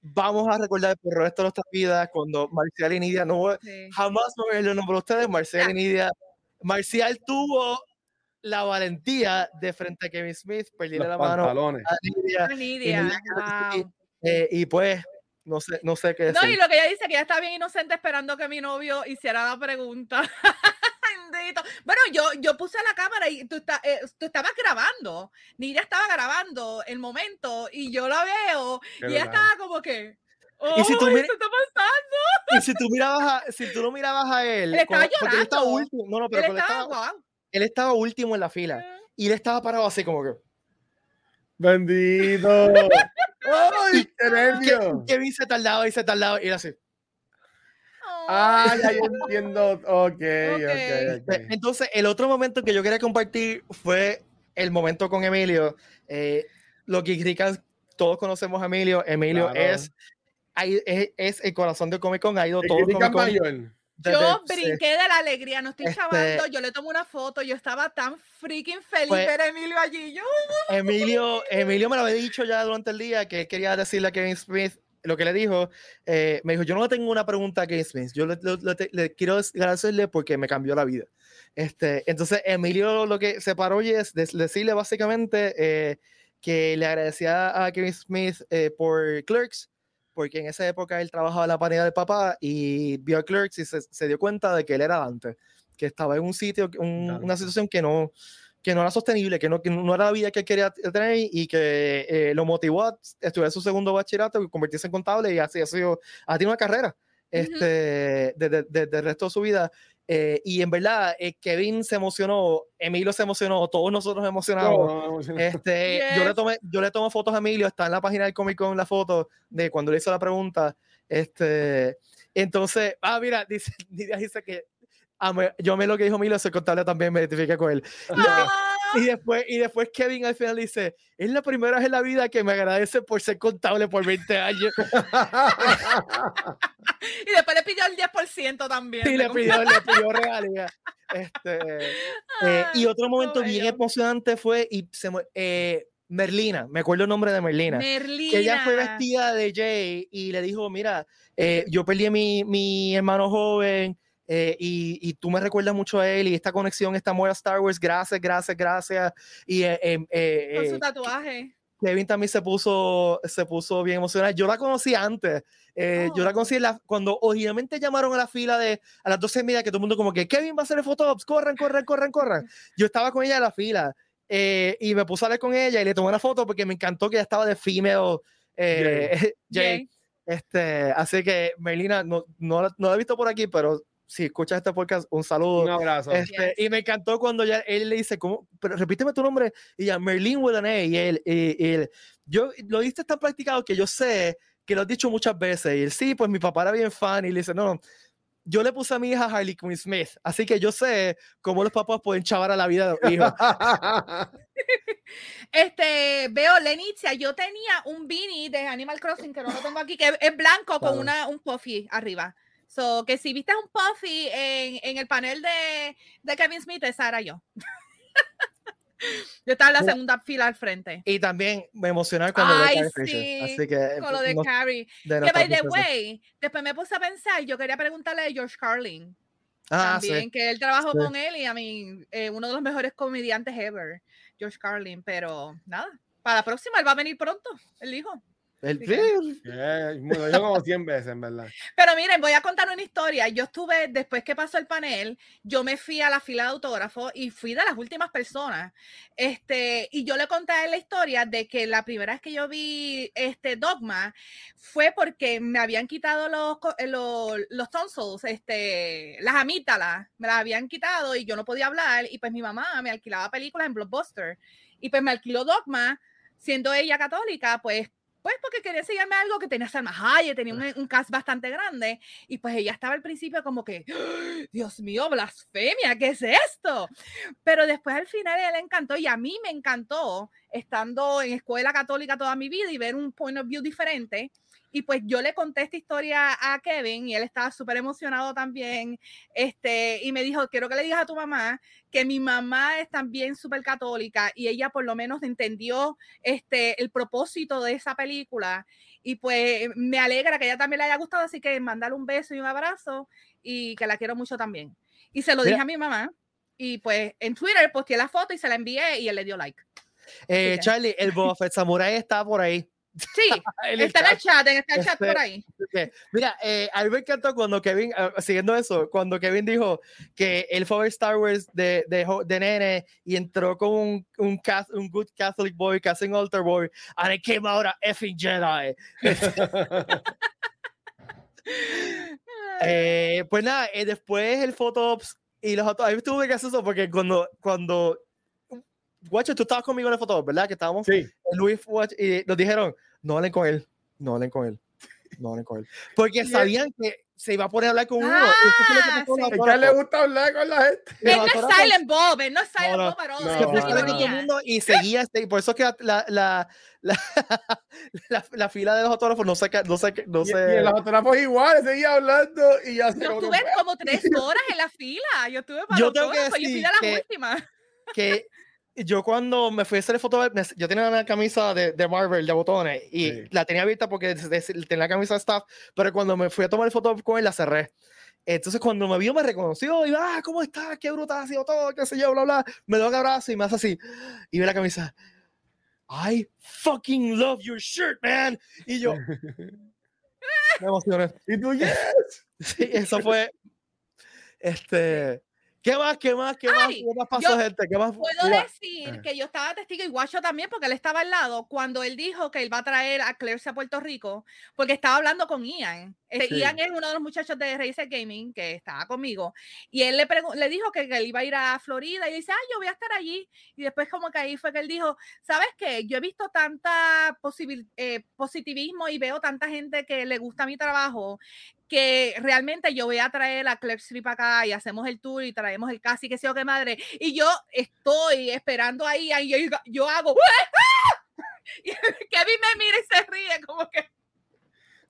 vamos a recordar por el resto de nuestras vidas. Cuando Marcial y Nidia, no, jamás no me lo nombró ustedes. Marcial y Nidia. Marcial tuvo la valentía de frente a Kevin Smith, perderle la mano a Nidia. Eh, y pues, no sé, no sé qué decir. No, y lo que ella dice, que ella está bien inocente esperando que mi novio hiciera la pregunta. <laughs> bueno, yo, yo puse la cámara y tú, eh, tú estabas grabando. Nidia estaba grabando el momento y yo la veo y ella estaba como que. Oh, ¿Y si tú está pasando? Y si tú mirabas a, si tú no mirabas a él, él estaba llorando. Él estaba último. No, no, pero él estaba, él estaba último en la fila y él estaba parado así como que. Bendito. <laughs> ¡Ay, qué nervio! Kevin se tardaba y se tardaba y era así. Ah, ya yo entiendo. Ok, ok, pues, Entonces, el otro momento que yo quería compartir fue el momento con Emilio. Eh, lo que critican, todos conocemos a Emilio. Emilio es, es, es, el corazón de Comic Con. Ha ido todo Comic Con. Yo brinqué de la alegría, no estoy este, yo le tomo una foto, yo estaba tan freaking feliz de ver a Emilio allí. Yo... Emilio, Emilio me lo había dicho ya durante el día que quería decirle a Kevin Smith lo que le dijo. Eh, me dijo, yo no tengo una pregunta a Kevin Smith, yo le, quiero agradecerle porque me cambió la vida. Este, entonces, Emilio lo que se paró y es decirle básicamente eh, que le agradecía a Kevin Smith eh, por Clerks porque en esa época él trabajaba en la panera del papá y vio a Clerks y se, dio cuenta de que él era Dante, que estaba en un sitio, una situación que no, que no era sostenible, que no, que no era la vida que él quería tener y que eh, lo motivó a estudiar su segundo bachillerato y convertirse en contable y así ha sido, ha tenido una carrera este, desde, el resto de su vida. Eh, y en verdad, eh, Kevin se emocionó, Emilio se emocionó, todos nosotros nos emocionamos. este, yo, le tomé, yo le tomo fotos a Emilio, está en la página del Comic Con la foto de cuando le hizo la pregunta. Este, entonces, ah, mira, dice, <laughs> dice que yo me lo que dijo Emilio, ese contable también me identifica con él. Y, después, y después Kevin al final dice, es la primera vez en la vida que me agradece por ser contable por 20 años. <laughs> y después le pidió el 10% también. Sí, le pidió, le pidió realidad. Este, eh, y otro momento bien emocionante fue y se, eh, Merlina, me acuerdo el nombre de Merlina. Merlina. Que ella fue vestida de Jay y le dijo, mira, eh, yo perdí a mi, mi hermano joven eh, y, y, tú me recuerdas mucho a él y esta conexión, esta amor a Star Wars, gracias, gracias, gracias. Y, eh, em, Con su tatuaje. Kevin también se puso, se puso bien emocionado. Yo la conocí antes. Yo la oh. conocí la, cuando originalmente llamaron a la fila de a las 12 y media, que todo el mundo como que Kevin va a hacer el photops, corran, corran, corran, corran. <laughs> Yo estaba con ella en la fila eh, y me puse a hablar con ella y le tomé una foto porque me encantó que ella estaba de female eh, <laughs> Jay. Este, así que Melina, no, no, no, la he visto por aquí, pero si escuchas este podcast, un saludo. Un abrazo. Este, Y me encantó cuando ya él le dice, ¿cómo? Pero repíteme tu nombre. Y ya, Merlin with an A. Y él, y, él, yo lo diste tan practicado que yo sé que lo has dicho muchas veces. Y él, sí, pues mi papá era bien fan. Y le dice, no, no, yo le puse a mi hija Harley Quinn Smith, así que yo sé cómo los papás pueden chavar a la vida de los hijos. <laughs> este, veo Lenicia, yo tenía un beanie de Animal Crossing que no lo tengo aquí, que es blanco con una, un puffy arriba. So, que si viste un puffy en, en el panel de, de Kevin Smith, esa era yo. <laughs> Yo estaba en la segunda fila al frente. Y también me emocionó cuando Ay, sí, Así que, con lo de Carrie. que by the way, después me puse a pensar, yo quería preguntarle a George Carlin. Ah, también, que él trabajó con él y a mí, eh, uno de los mejores comediantes ever, George Carlin. Pero nada, para la próxima él va a venir pronto, el hijo. El sí. yo como 100 veces, en verdad. Pero miren, voy a contar una historia. Yo estuve, después que pasó el panel, yo me fui a la fila de autógrafos y fui de las últimas personas. Este, y yo le conté la historia de que la primera vez que yo vi este Dogma fue porque me habían quitado los, eh, los, los tonsils, este, las amígdalas, me las habían quitado y yo no podía hablar. Y pues mi mamá me alquilaba películas en Blockbuster. Y pues me alquiló Dogma siendo ella católica, pues pues porque quería enseñarme algo que tenía Salma Hayek, tenía un, un, cast bastante grande, y pues ella estaba al principio como que. <gasps> Dios mío, blasfemia, ¿qué es esto? Pero después al final ella le encantó y a mí me encantó estando en escuela católica toda mi vida y ver un point of view diferente. Y pues yo le conté esta historia a Kevin y él estaba súper emocionado también. Este, y me dijo, quiero que le digas a tu mamá que mi mamá es también súper católica y ella por lo menos entendió este, el propósito de esa película. Y pues me alegra que ella también le haya gustado, así que mandarle un beso y un abrazo y que la quiero mucho también. Y se lo dije a mi mamá. Y pues en Twitter posteé la foto y se la envié y él le dio like. Eh, Charlie, el <laughs> Boba Samurai está por ahí. Sí, <laughs> está en el chat, está el chat por este, ahí. Mira, eh, a mí me encantó cuando Kevin, ah, siguiendo eso, cuando Kevin dijo que él fue a Star Wars de, de, de, nene y entró con un, un, un good Catholic boy, casi un altar boy, and it came out a effing Jedi. <laughs> eh, pues nada, eh, después el photops y los otros, ahí estuve gracioso porque cuando, cuando Guacho, tú estabas conmigo en el foto, ¿verdad? Que estábamos sí. Luis Watch, y nos dijeron, no hablen con él, no hablen con él, no hablen con él. Porque sabían que se iba a poner a hablar con uno. Ah, es que le gusta hablar con la gente. Él no es Silent Bob, él no es Silent Bob, pero no, y seguía, este, por eso es que la, la, la, <laughs> la, la fila de los autógrafos no sé, no sé, no sé. Y, y los autógrafos igual, seguía hablando y ya Yo estuve como tres <laughs> horas en la fila, yo estuve para yo tengo que decir yo fui de las que, últimas. Que yo cuando me fui a hacer foto, yo tenía una camisa de, de Marvel de botones y sí. la tenía abierta porque tenía la camisa de staff, pero cuando me fui a tomar foto con él la cerré. Entonces cuando me vio me reconoció y ah, ¿cómo estás? Qué brutal ha sido todo, qué sé yo, bla, bla. Me dio un abrazo y me hace así. Y ve la camisa. I fucking love your shirt, man. Y yo <laughs> me emocioné. Y tú, yes. Sí, eso fue este ¿Qué más? ¿Qué más? ¿Qué más? Ay, ¿Qué más pasó, gente? ¿Qué más? Puedo decir que yo estaba testigo y guacho también, porque él estaba al lado cuando él dijo que él va a traer a Claire a Puerto Rico, porque estaba hablando con Ian. Este, sí. Ian es uno de los muchachos de Racer Gaming que estaba conmigo. Y él le, le dijo que, que, él iba a ir a Florida y dice, ah, yo voy a estar allí. Y después como que ahí fue que él dijo, ¿sabes qué? Yo he visto tanta eh, positivismo y veo tanta gente que le gusta mi trabajo que realmente yo voy a traer a Clef Strip acá y hacemos el tour y traemos el casi que sea que madre. Y yo estoy esperando ahí, y yo, yo hago. <laughs> Y <laughs> Kevin me mira y se ríe, como que.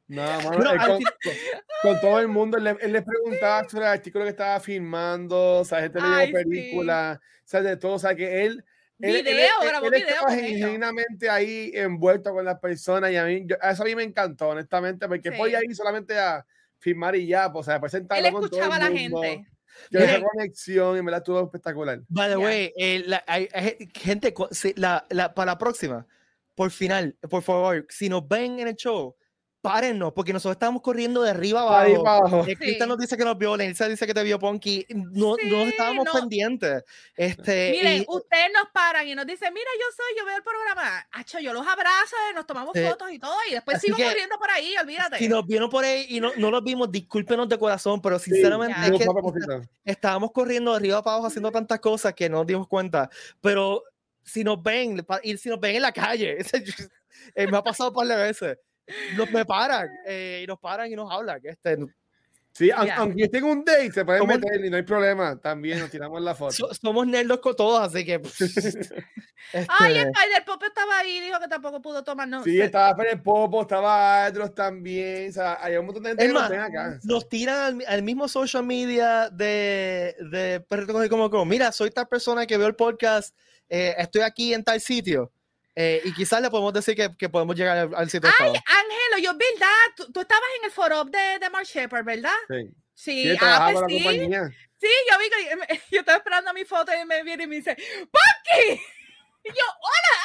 No, <laughs> mano, con, todo el mundo, él, le preguntaba sobre el artículo que estaba filmando, o sea, gente le dio película, o sea, de todo, o sea, que él video, él, grabó video estaba genuinamente ahí envuelto con las personas y a mí, eso a mí me encantó, honestamente, porque sí. podía ir solamente a filmar y ya, pues, o sea, presentarlo con todo el mundo. a la gente. Que esa conexión y me la tuvo espectacular. By the way, eh, la, hay, hay, gente, la, la, para la próxima, por final, por favor, si nos ven en el show, párennos, porque nosotros estamos corriendo de arriba abajo. abajo. Sí. nos dice que nos vio, Elsa dice que te vio Ponky. No, sí, no estábamos no. pendientes. Este, Miren, y, ustedes nos paran y nos dicen, mira, yo soy, yo veo el programa. Hacho, yo los abrazo, nos tomamos eh, fotos y todo, y después sigo corriendo por ahí, olvídate. Si nos vieron por ahí y no, no los vimos, discúlpenos de corazón, pero sinceramente sí, es que estábamos corriendo de arriba para abajo haciendo tantas cosas que no nos dimos cuenta. Pero si nos ven, y si nos ven en la calle, <laughs> eh, me ha pasado un par de veces nos me paran eh, y nos paran y nos hablan. Este, Sí, yeah. aunque tenga un date, se pueden somos, meter y no hay problema. También nos tiramos la foto. So, somos nerdos con todos, así que. <laughs> este... Ay, Spider Popo estaba ahí, dijo que tampoco pudo tomar. No, sí, estaba Spider Popo, estaba Adros también. O sea, hay un montón de gente es que más, nos ven acá. Nos tiran al, al, mismo social media de, de Perrito como, como, mira, soy tal persona que veo el podcast, eh, estoy aquí en tal sitio. Eh, y quizás le podemos decir que, que podemos llegar al, al sitio. Ay, Ángelo, yo, ¿verdad? Tú, tú, estabas en el foro de, de Mark Shepard, ¿verdad? Sí. Sí, sí, ah, pues sí. sí, yo vi que <laughs> yo estaba esperando mi foto y me viene y me dice, ¡Punky! <laughs> Y yo, ¡Hola!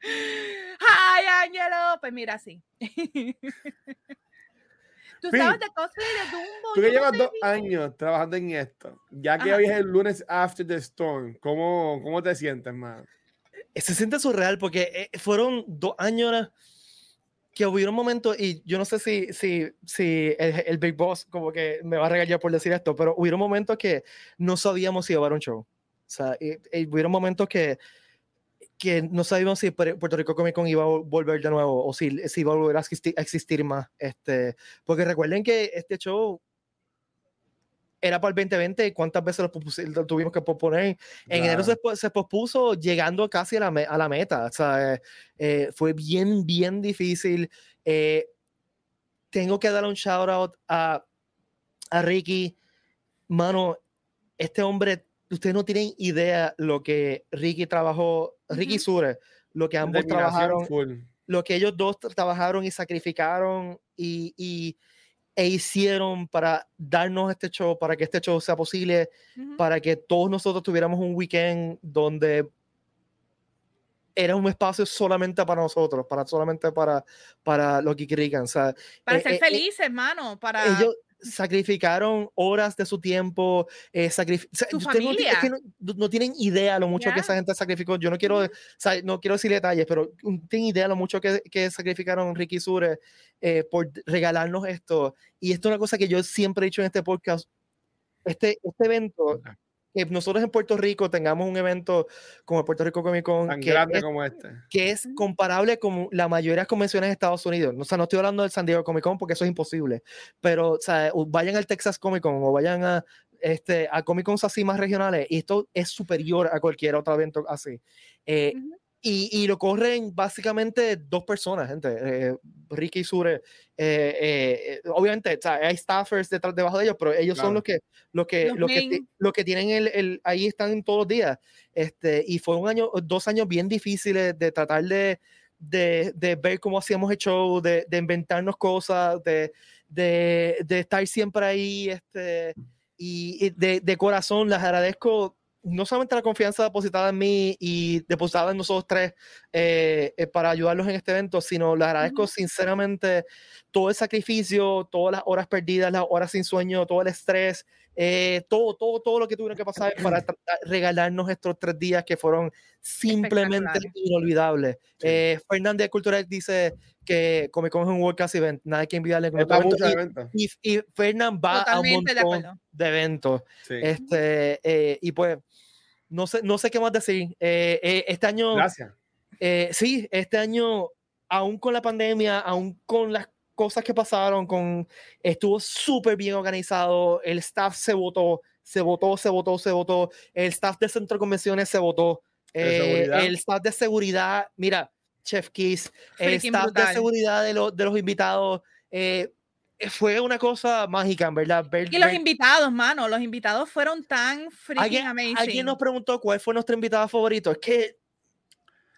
<laughs> ¡Ay, Ángelo! Pues mira, sí. Tú sabes de cosplay de Dumbo. Tú que no llevas dos años trabajando en esto, ya que Ajá. hoy es el lunes after the storm, ¿cómo, cómo te sientes, man? Se siente surreal porque eh, fueron dos años que hubieron momentos, y yo no sé si, si, si el, Big Boss como que me va a regañar por decir esto, pero hubieron momentos que no sabíamos si iba a haber un show. O sea, y, y hubieron momentos que, que no sabíamos si Pu- Puerto Rico Comic Con iba a vol- volver de nuevo o si, si iba a volver a existir, a existir más. Este, porque recuerden que este show era para el 2020 y cuántas veces lo, lo tuvimos que posponer. En enero se, se pospuso llegando casi a la, me- a la meta. O sea, eh, eh, fue bien, bien difícil. Eh, tengo que dar un shout out a, a Ricky. Mano, este hombre, ustedes no tienen idea lo que Ricky trabajó, Ricky. Sure, lo que ambos trabajaron full. lo que ellos dos tra- trabajaron y sacrificaron y, y- e hicieron para darnos este show, para que este show sea posible, Ujú. para que todos nosotros tuviéramos un weekend donde era un espacio solamente para nosotros, para solamente para, para los Kikirikan. O sea, Para eh, ser eh, eh, felices, hermano. Para. ellos sacrificaron horas de su tiempo, eh, sacrif- o sea, Tu ustedes no, es que no, no tienen idea lo mucho que Ya. esa gente sacrificó. Yo no quiero, o sea, no quiero decir detalles, pero no tienen idea lo mucho que, que sacrificaron Ricky Sure eh, por regalarnos esto. Y esto es una cosa que yo siempre he dicho en este podcast. Este, este evento, que nosotros en Puerto Rico tengamos un evento como el Puerto Rico Comic Con, Tan que grande es como este. que es comparable con la mayoría de las convenciones de Estados Unidos. O sea, no estoy hablando del San Diego Comic Con porque eso es imposible, pero o sea, vayan al Texas Comic Con o vayan a, este, a Comic Cons así más regionales y esto es superior a cualquier otro evento así. Eh, Ujú. Y, y lo corren básicamente dos personas, gente. eh, Ricky y Sure. eh, eh, eh, obviamente, o sea, hay staffers detrás debajo de ellos, pero ellos son Claro. los que, los que, Los los que, los que tienen el, el- ahí están todos los días. Este, y fue un año, dos años bien difíciles de tratar de, de, de ver cómo hacíamos el show, de, de inventarnos cosas, de, de, de estar siempre ahí. Este, y, y de, de corazón les agradezco no solamente la confianza depositada en mí y depositada en nosotros tres eh, eh, para ayudarlos en este evento, sino les agradezco Ujú. sinceramente todo el sacrificio, todas las horas perdidas, las horas sin sueño, todo el estrés, eh, todo, todo, todo lo que tuvieron que pasar para <clears throat> regalarnos estos tres días que fueron simplemente inolvidables. Sí. Eh, Fernández Cultural dice que Comic Con es un World Class Event, nada que muchos Y, eventos. y, y Fernán va Totalmente de a un montón acuerdo. de eventos. Sí. Este, eh, y pues, no sé, no sé qué más decir. Eh, eh, este año, Gracias. eh, sí, este año, aún con la pandemia, aún con las cosas que pasaron con, estuvo súper bien organizado, el staff se votó, se votó, se votó, se votó, el staff de centro de convenciones se votó, eh, el staff de seguridad, mira, Chef Kiss, el staff de seguridad de, de los invitados, eh, fue una cosa mágica, en verdad. y los invitados, mano, los invitados fueron tan freaking amazing. Alguien nos preguntó cuál fue nuestro invitado favorito. Es que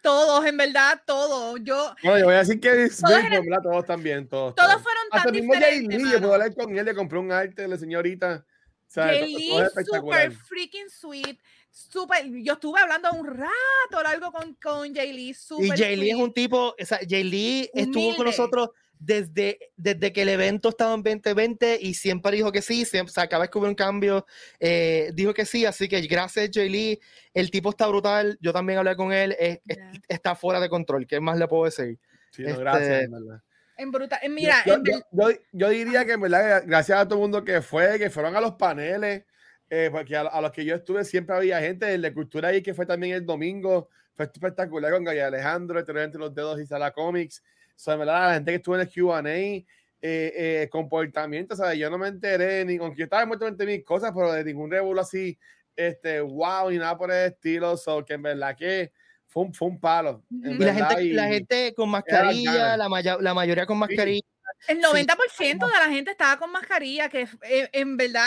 todos, en verdad, todos. Yo, no, yo voy a decir que todos, verdad, todos también, todos. Todos, fueron tan Hasta diferentes. Mismo yo puedo hablar con él, le compré un arte, la señorita. Jay Lee, super freaking sweet. Super, yo estuve hablando un rato largo con, con Jay Lee. Super y Jay Lee es un tipo, o sea, Jay Lee estuvo con nosotros desde, desde que el evento estaba en 2020 y siempre dijo que sí, siempre, o sea, cada vez que hubo un cambio, eh, dijo que sí, así que gracias Jay Lee, el tipo está brutal, yo también hablé con él, está fuera de control, ¿qué más le puedo decir? Sí, no, gracias, este, en verdad. En brutal, mira, yo, yo, yo, diría que en verdad, gracias a todo el mundo que fue, que fueron a los paneles, eh, porque a, los que yo estuve siempre había gente de cultura ahí que fue también el domingo, fue espectacular con Gaya Alejandro, entre los dedos y Sala Comics sea, ¿verdad? La gente que estuvo en el QA, eh, eh, comportamiento, ¿sabes? Yo no me enteré, ni con que estaba muerto de mis cosas, pero de ningún revuelo así, este, wow, ni nada por el estilo, so, que en verdad que fue un, fue un palo. y, la gente, la gente con mascarilla, la, la mayoría con mascarilla. El 90% de la gente estaba con mascarilla, que eh, en verdad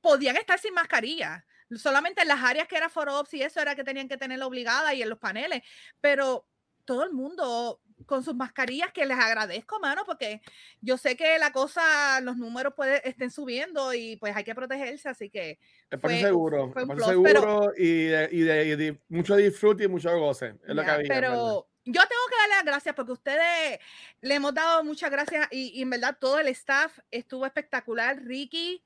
podían estar sin mascarilla. Solamente en las áreas que era for y eso era que tenían que tenerla obligada y en los paneles. Pero todo el mundo con sus mascarillas, que les agradezco, mano, porque yo sé que la cosa, los números puede, estén subiendo y pues hay que protegerse, así que... Fue, seguro, seguro y, de, mucho disfrute y mucho goce. Es lo que había, pero yo tengo que darle las gracias porque ustedes le hemos dado muchas gracias y, y en verdad todo el staff estuvo espectacular. Ricky,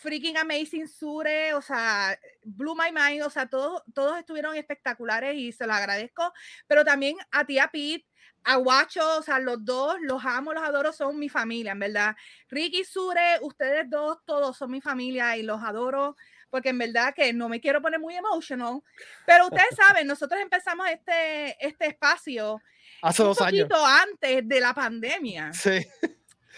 freaking amazing Sure, o sea, blew my mind, o sea, todos, todos estuvieron espectaculares y se los agradezco, pero también a ti, a Pete, a Guacho, o sea, los dos, los amo, los adoro, son mi familia, en verdad. Ricky, Sure, ustedes dos, todos son mi familia y los adoro, porque en verdad que no me quiero poner muy emotional, pero ustedes <laughs> saben, nosotros empezamos este, este espacio hace dos años. antes de la pandemia. Sí.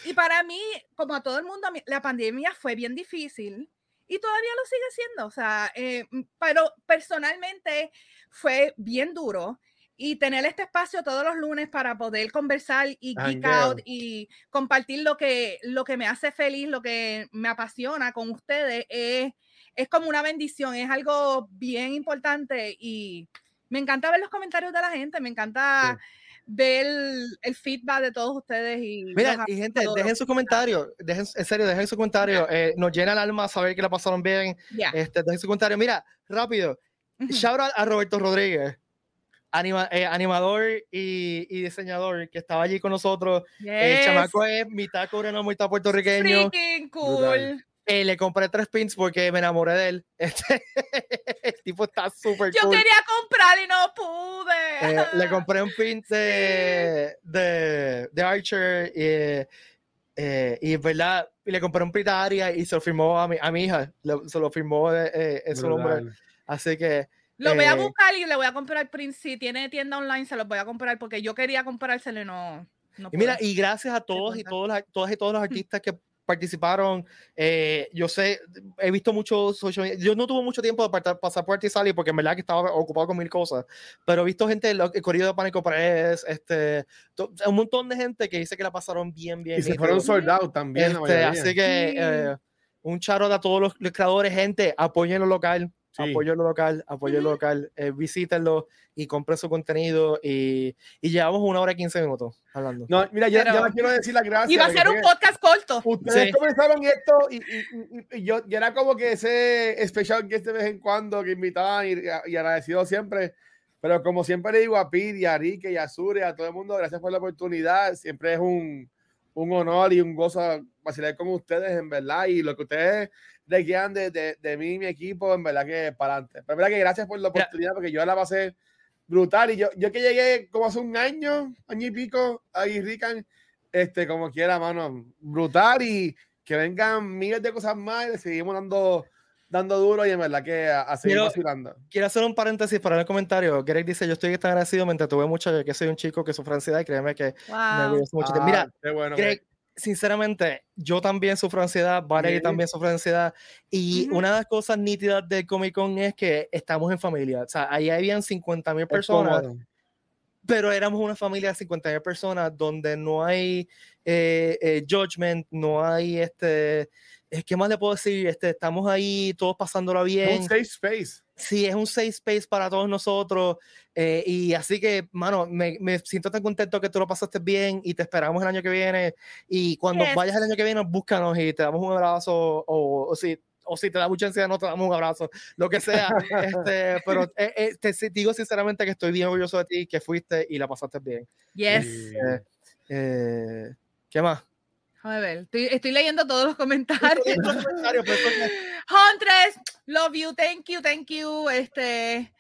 Y para mí, como a todo el mundo, la pandemia fue bien difícil y todavía lo sigue siendo. O sea, eh, pero personalmente fue bien duro y tener este espacio todos los lunes para poder conversar y geek out y compartir lo que, lo que me hace feliz, lo que me apasiona con ustedes es, es como una bendición, es algo bien importante y me encanta ver los comentarios de la gente, me encanta ver el, feedback de todos ustedes. Y Mira, y gente, dejen sus comentarios, dejen, en serio, dejen sus comentarios. Eh, nos llena el alma saber que la pasaron bien. Este, dejen sus comentarios. Mira, rápido. Shout out a Roberto Rodríguez. Anima, eh, animador y, y, diseñador que estaba allí con nosotros. El chamaco es mitad coreano, mitad puertorriqueño. Freaking cool. Eh, le compré tres pins porque me enamoré de él. <laughs> Este, el tipo está súper Yo quería comprar y no pude. Eh, le compré un pin <laughs> de, de, de, Archer y, eh, y verdad, y le compré un pin de y se lo firmó a mi, a mi hija. se lo firmó en su nombre. Así que. Lo voy a buscar y le voy a comprar el print. Si tiene tienda online, se lo voy a comprar porque yo quería comprárselo y no. no y mira, y gracias a todos y todos, todos y todos los artistas que participaron. Eh, yo sé, he visto muchos Yo no tuve mucho tiempo de pasar por Artisali porque en verdad que estaba ocupado con mil cosas. Pero he visto gente, el corrido de Pánico Press, este, un montón de gente que dice que la pasaron bien, bien. Y se fueron soldados también. Este, así que eh, un charo a todos los, los creadores, gente, apoyen lo local. Apoyo lo local, apoyo lo local, eh, visítenlo y compren su contenido y, y, llevamos una hora y quince minutos hablando. No, mira, ya, ya quiero decir las gracias. Y va a ser un podcast corto. Ustedes comenzaron esto y, y, y, yo era como que ese especial que de vez en cuando que invitaban y, agradecido siempre. Pero como siempre le digo a Pidi, a Rique y a Sure, a todo el mundo, gracias por la oportunidad. Siempre es un, un honor y un gozo vacilar con ustedes, en verdad. Y lo que ustedes de quedan de, de, de, mí y mi equipo, en verdad que para adelante. Pero verdad que gracias por la oportunidad, porque yo la pasé brutal. Y yo, yo que llegué como hace un año, año y pico, a Rican, este, como quiera, mano, brutal. Y que vengan miles de cosas más y le seguimos dando dando duro y en verdad que a, seguir quiero, Quiero hacer un paréntesis para el comentario. Greg dice, yo estoy agradecido, me entretuve mucho, que soy un chico que sufre ansiedad y créeme que me mucho. Mira, bueno, Greg, sinceramente, yo también sufro ansiedad, Valerie Sí. también sufre ansiedad. Y Ujú. una de las cosas nítidas del Comic Con es que estamos en familia. O sea, ahí habían 50 mil personas, pero éramos una familia de 50 mil personas donde no hay eh, eh, judgment, no hay este. eh, ¿Qué más le puedo decir? Este, estamos ahí todos pasándola bien. un safe space. Sí, es un safe space para todos nosotros. eh, y así que, mano, me, me siento tan contento que tú lo pasaste bien y te esperamos el año que viene. Y cuando Yes. vayas el año que viene, búscanos y te damos un abrazo. O, o si, o si te da mucha ansiedad, no te damos un abrazo. Lo que sea. este, <laughs> pero eh, eh, te si- digo sinceramente que estoy bien orgulloso de ti, que fuiste y la pasaste bien. Yes. Sí. Eh, eh, ¿Qué más? Déjame ver. Estoy, estoy leyendo todos los comentarios. Leyendo los comentarios, pero esto es- Huntress, love you, thank you, thank you. Este,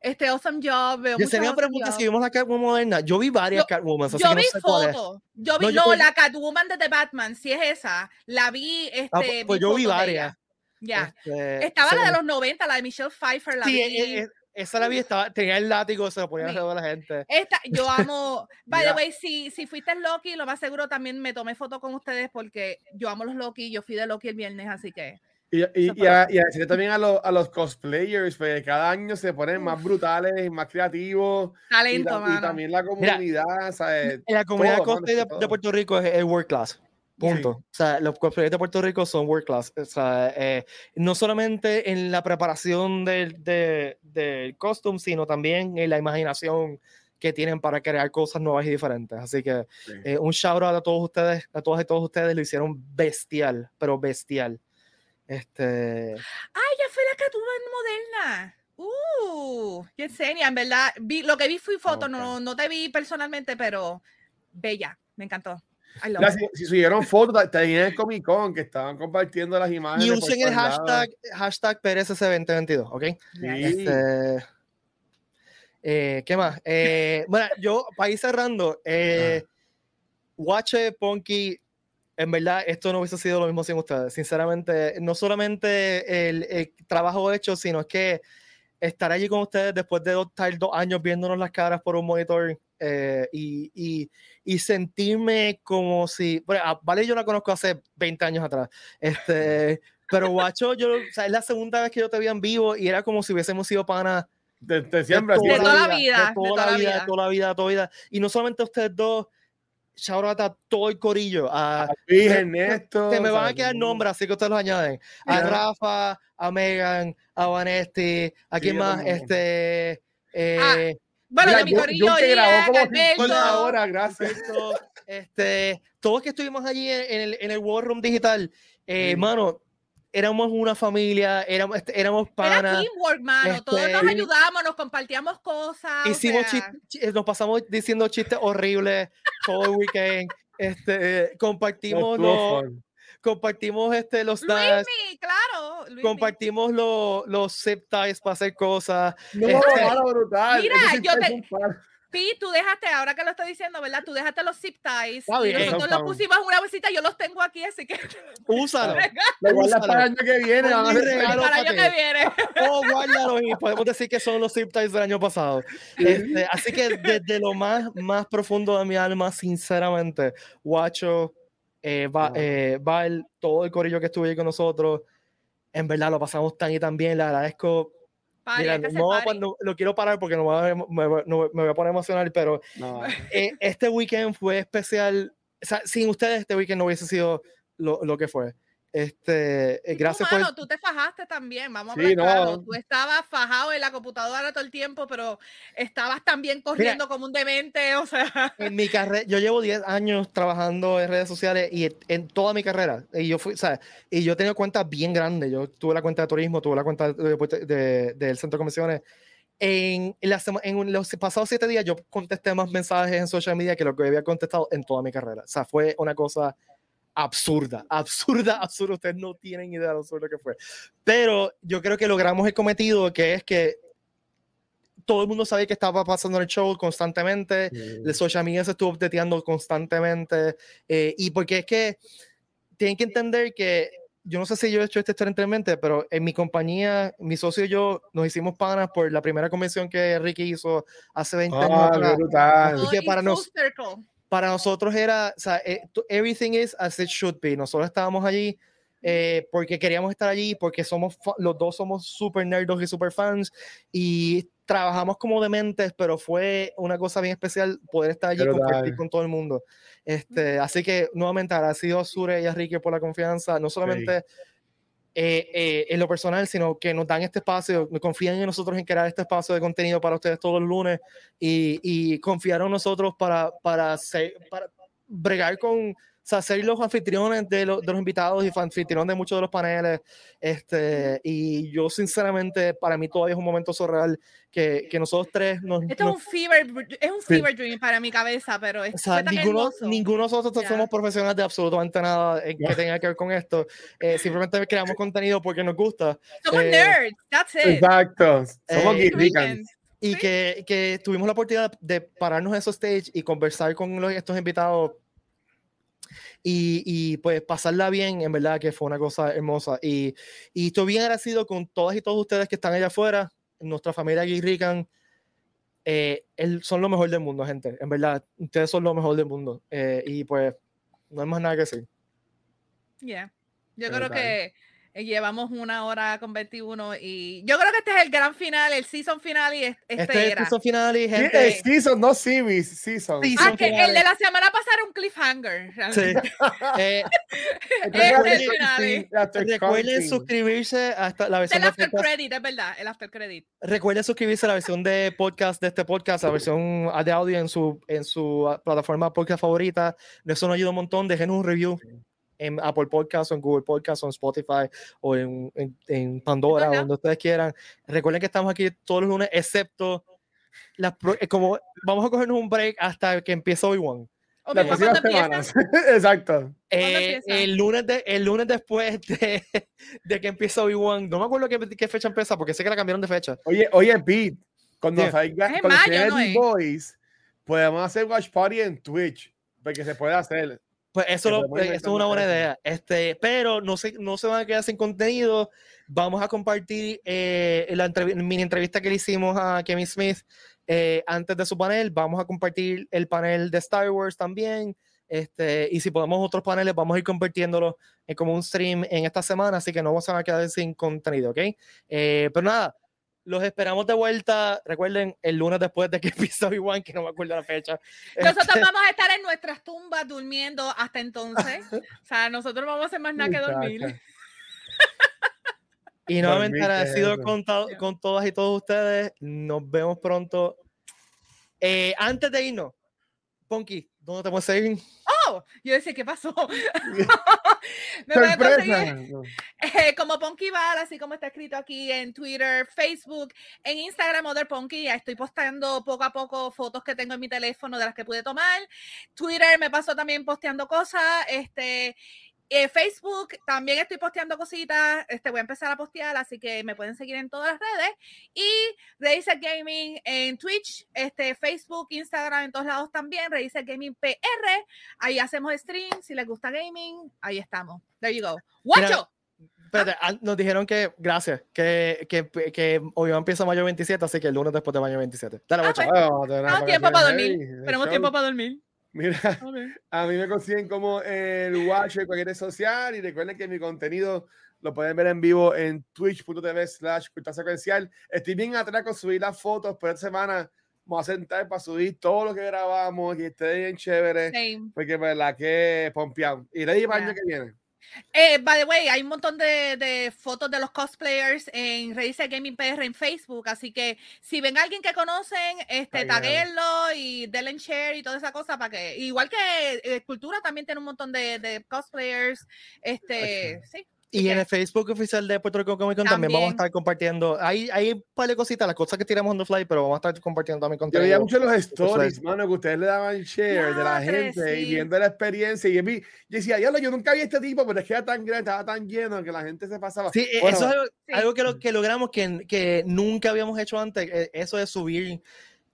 este awesome job. veo Yesenia awesome pregunta si vimos la Catwoman moderna. Yo vi varias Yo- Catwoman. Yo no vi es. fotos. Yo vi, No, no, yo pues- la Catwoman de The Batman, si es esa. La vi, este. Ah, pues- pues yo vi fotos de varias. Ya. Este, Estaba la de los 90, la de Michelle Pfeiffer, la Sí, vi. e- e- esa la vi, estaba, tenía el látigo, se lo ponía Sí. alrededor de la gente. Esta, yo amo. <laughs> By the Mira. way, si, si fuiste Loki, lo más seguro también me tomé foto con ustedes porque yo amo los Loki. Yo fui de Loki el viernes, así que. Y, y, y, a, y a decirle también a, los- a los cosplayers, pues cada año se ponen más brutales más creativos. Y, Talento, ta- y mano. también la comunidad, ¿sabes? En la comunidad todo, mano, cosplay de, todo. de Puerto Rico es, es world class. Punto. O sea, los cosplayers de Puerto Rico son world class. O sea, eh, no solamente en la preparación del, de- del costume, sino también en la imaginación que tienen para crear cosas nuevas y diferentes. Así que Sí. eh, un shout out a todos ustedes, a todas y todos ustedes, lo hicieron bestial, pero bestial. Este, ¡Ay, ya fue la Catwoman moderna! ¡Uh! Yesenia, en verdad. Vi, lo que vi fui foto, Ok. no, no te vi personalmente, pero bella. Me encantó. I love Mira, it. si, si subieron fotos, en el Comic Con que estaban compartiendo las imágenes. y usen el hashtag, hashtag PRSC2022, ¿ok? Sí. Este, eh, ¿Qué más? Eh, bueno, yo, para ir cerrando, eh, Watche, Ponky, en verdad, esto no hubiese sido lo mismo sin ustedes. Sinceramente, no solamente el, el trabajo hecho, sino es que estar allí con ustedes después de dos, estar dos años viéndonos las caras por un monitor eh, y, y, y sentirme como si. Bueno, a Vale, yo la conozco hace 20 años atrás. Este, <laughs> pero Guacho, yo, o sea, es la segunda vez que yo te vi en vivo y era como si hubiésemos sido panas De, de siempre. de así, De toda la vida, de toda, la vida, de toda la vida, de toda la vida. Y no solamente ustedes dos, shout out a todo el corillo. A, Ernesto. se me van a quedar nombres, así que ustedes los añaden. A Ya. Rafa, a Megan, a Vanesti, a quién Sí, más, este. Eh, Ah, Bueno, Mira, de mi corillo. 50 horas, gracias. Este, todos que estuvimos allí en, en el, en el War Room Digital, eh, Sí. mano, éramos una familia, éramos, este, éramos Era panas. teamwork, mano. Todos nos Este, ayudamos, nos compartíamos cosas. o Hicimos sea, chis- chi- nos pasamos diciendo chistes horribles todo el weekend. Este, compartimos los, compartimos este, los claro. Compartimos los, los zip ties para hacer cosas. No, Este- mano, brutal. Mira, yo te- un par. Pi, tú dejaste, ahora que lo estoy diciendo, ¿verdad? Tú dejaste los zip ties. Está y bien, nosotros los pusimos una bolsita, yo los tengo aquí, así que <laughs> Úsalo. Lo guardas para el año que viene. Van a regalo. para el año ti. que viene. <laughs> o guárdalos y podemos decir que son los zip ties del año pasado. Este, así que desde lo más, más profundo de mi alma, sinceramente, Guacho, eh, va, eh, Val, todo el corillo que estuvo ahí con nosotros, en verdad lo pasamos tan y tan bien, le agradezco. Mira, no, no, lo quiero parar porque no me, no me voy a poner emocional, pero eh, este weekend fue especial. O sea, sin ustedes este weekend no hubiese sido lo, lo que fue. Este, eh, Y tú, gracias por... mano, tú te fajaste también, vamos a Sí, hablar claro. no. Tú estabas fajado en la computadora todo el tiempo, pero estabas también corriendo como un demente, <laughs> o sea. En mi carrera, yo llevo 10 años trabajando en redes sociales y en- toda mi carrera, y yo fui, sea, y yo he tenido cuentas bien grandes. Yo tuve la cuenta de turismo, tuve la cuenta de, deporte- de- del centro de convenciones. En, la sema- en los pasados siete días, yo contesté más mensajes en social media que lo que había contestado en toda mi carrera. O sea, fue una cosa absurda, absurda, <laughs> absurda. Ustedes no tienen idea de lo absurdo que fue. Pero yo creo que logramos el cometido, que es que todo el mundo sabía que estaba pasando en el show constantemente el social media se estuvo updateando constantemente. eh, y porque es que tienen que entender que yo no sé si yo he hecho esta historia anteriormente, pero en mi compañía, mi socio y yo nos hicimos panas por la primera convención que Ricky hizo hace 20 años Ah, atrás. Así que para nos- full circle. Para nosotros era, o sea, eh, everything is as it should be. Nosotros estábamos allí eh, porque queríamos estar allí, porque somos los dos somos super nerdos y super fans y trabajamos como dementes, pero fue una cosa bien especial poder estar allí y compartir con todo el mundo. Este, así que nuevamente agradecido a Sure y a Ricky por la confianza, no solamente eh, eh, en lo personal, sino que nos dan este espacio, confían en nosotros en crear este espacio de contenido para ustedes todos los lunes y, y confiaron en nosotros para, para, para bregar con sea, ser los anfitriones de, los, de los invitados y anfitriones de muchos de los paneles. Este, y yo, sinceramente, para mí todavía es un momento surreal que, que nosotros tres nos. Esto es un fever, es un fever dream para mi cabeza, pero es. O sea, ninguno, ninguno, de nosotros somos profesionales de absolutamente nada que tenga que ver con esto. Eh, simplemente creamos contenido porque nos gusta. Somos eh, nerds, that's it. Exacto. Somos eh, Y que, que, tuvimos la oportunidad de pararnos en esos stage y conversar con los, estos invitados y, y, pues pasarla bien, en verdad que fue una cosa hermosa. Y, y estoy bien agradecido con todas y todos ustedes que están allá afuera, nuestra familia aquí Rican. Eh, son lo mejor del mundo, gente. En verdad, ustedes son lo mejor del mundo. Eh, y pues, no hay más nada que decir. Yeah. Yo creo que llevamos una hora con 21 y yo creo que este es el gran final, el season final y este, este es el season final y gente. Sí, season, no series, season. ah, que el de la semana pasada era un cliffhanger. <laughs> Sí. eh, recuerden, suscribirse a la versión el after credit, es verdad, el after credit. Recuerden suscribirse a la versión de podcast de este podcast, la versión de audio en su en su plataforma podcast favorita. Eso nos ayuda un montón. Déjenos un review en Apple Podcast o en Google Podcast o en Spotify o en, en, Pandora o donde ustedes quieran. Recuerden que estamos aquí todos los lunes, excepto las, eh, como vamos a cogernos un break hasta que empiece hoy one. las próximas semanas. <laughs> Exacto. Eh, el, lunes de, el lunes después de, <laughs> de que empiece hoy one, no me acuerdo qué, qué, fecha empieza porque sé que la cambiaron de fecha. Oye, oye, Pete, cuando yeah. salga cuando mayo, Boys, podemos hacer watch party en Twitch, porque se puede hacer. Pues eso, lo, es una buena idea. Este, pero no se, no se van a quedar sin contenido. Vamos a compartir eh, la mini entrevista que le hicimos a Kevin Smith eh, antes de su panel. Vamos a compartir el panel de Star Wars también. Este, y si podemos otros paneles, vamos a ir compartiéndolos en como un stream en esta semana. Así que no vamos a quedar sin contenido, ¿ok? Eh, pero nada, los esperamos de vuelta. Recuerden, el lunes después de que <laughs> empiece Obi-Wan, que no me acuerdo la fecha. Nosotros este vamos a estar en nuestras tumbas durmiendo hasta entonces. <laughs> o sea, nosotros vamos a hacer más nada que dormir. <laughs> y nuevamente agradecido con, con todas y todos ustedes. Nos vemos pronto. Eh, antes de irnos, Ponky, ¿dónde te puedes seguir? Oh, yo decía, ¿qué pasó? <laughs> Me voy a conseguir <laughs> eh, como Ponky Val, así como está escrito aquí en Twitter, Facebook, en Instagram, Other Ponky. Ya estoy postando poco a poco fotos que tengo en mi teléfono de las que pude tomar. Twitter me pasó también posteando cosas. Este, eh, Facebook también estoy posteando cositas, este, voy a empezar a postear, así que me pueden seguir en todas las redes. Y Reset Gaming en Twitch, este, Facebook, Instagram, en todos lados también, Reset Gaming PR. Ahí hacemos stream, si les gusta gaming, ahí estamos. There you go. ¡Guacho! Ah. nos dijeron que, gracias, que, que, que hoy empieza mayo 27, así que el lunes después de mayo 27. Dale, ah, pues, tenemos tiempo para dormir. Tenemos tiempo para dormir. Mira, <laughs> a mí me consiguen como el Watch en cualquier red social y recuerden que mi contenido lo pueden ver en vivo en twitch.tv slash secuencial. Estoy bien atrás con subir las fotos, pero esta semana vamos a sentar para subir todo lo que grabamos y esté bien chévere. Porque verdad que pompeado. Y ready para el año que viene. Eh, by the way, hay un montón de, de fotos de los cosplayers en Redice Gaming PR en Facebook, así que si ven a alguien que conocen, este, taguenlo y denle share y toda esa cosa para que, igual que Escultura también tiene un montón de, de cosplayers, este, sí. Y en el Facebook oficial de Puerto Rico Comic Con también, vamos a estar compartiendo. Hay, hay un par de cositas, las cosas que tiramos en the fly, pero vamos a estar compartiendo también contenido. Yo veía mucho los stories, mano, que ustedes le daban share de la gente y viendo la experiencia. Y yo decía, yo, yo nunca vi este tipo, pero es que era tan grande, estaba tan lleno que la gente se pasaba. Sí, eso es algo, que, lo, que logramos que, que nunca habíamos hecho antes, eh, eso de subir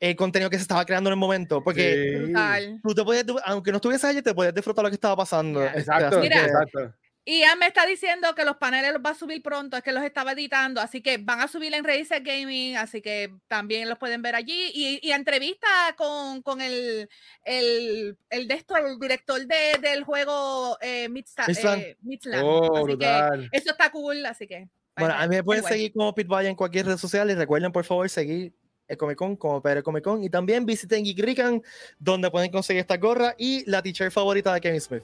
el contenido que se estaba creando en el momento. Porque tú te podías, aunque no estuvieses allí, te podías disfrutar lo que estaba pasando. Exacto, exacto. Y ya me está diciendo que los paneles los va a subir pronto, es que los estaba editando, así que van a subir en Razer Gaming, así que también los pueden ver allí. Y, y entrevista con, con el, el, el, de esto, el director de, del juego eh. Eh, oh, así que eso está cool, así que. Bueno, a mí me pueden seguir como Pitbull en cualquier red social y recuerden por favor seguir el Comic Con como Pedro Comic Con y también visiten Geek donde pueden conseguir esta gorra y la t-shirt favorita de Kevin Smith.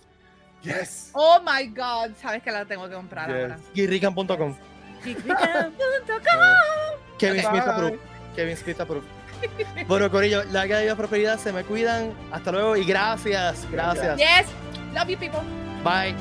Yes. Oh my God, sabes que la tengo que comprar yes. ahora. Geekrican.com. <laughs> Kevin Smith approved. Kevin Smith approved. bueno, Corillo, la que prosperidad, se me cuidan. Hasta luego y gracias. Gracias. Yes. Love you, people. Bye.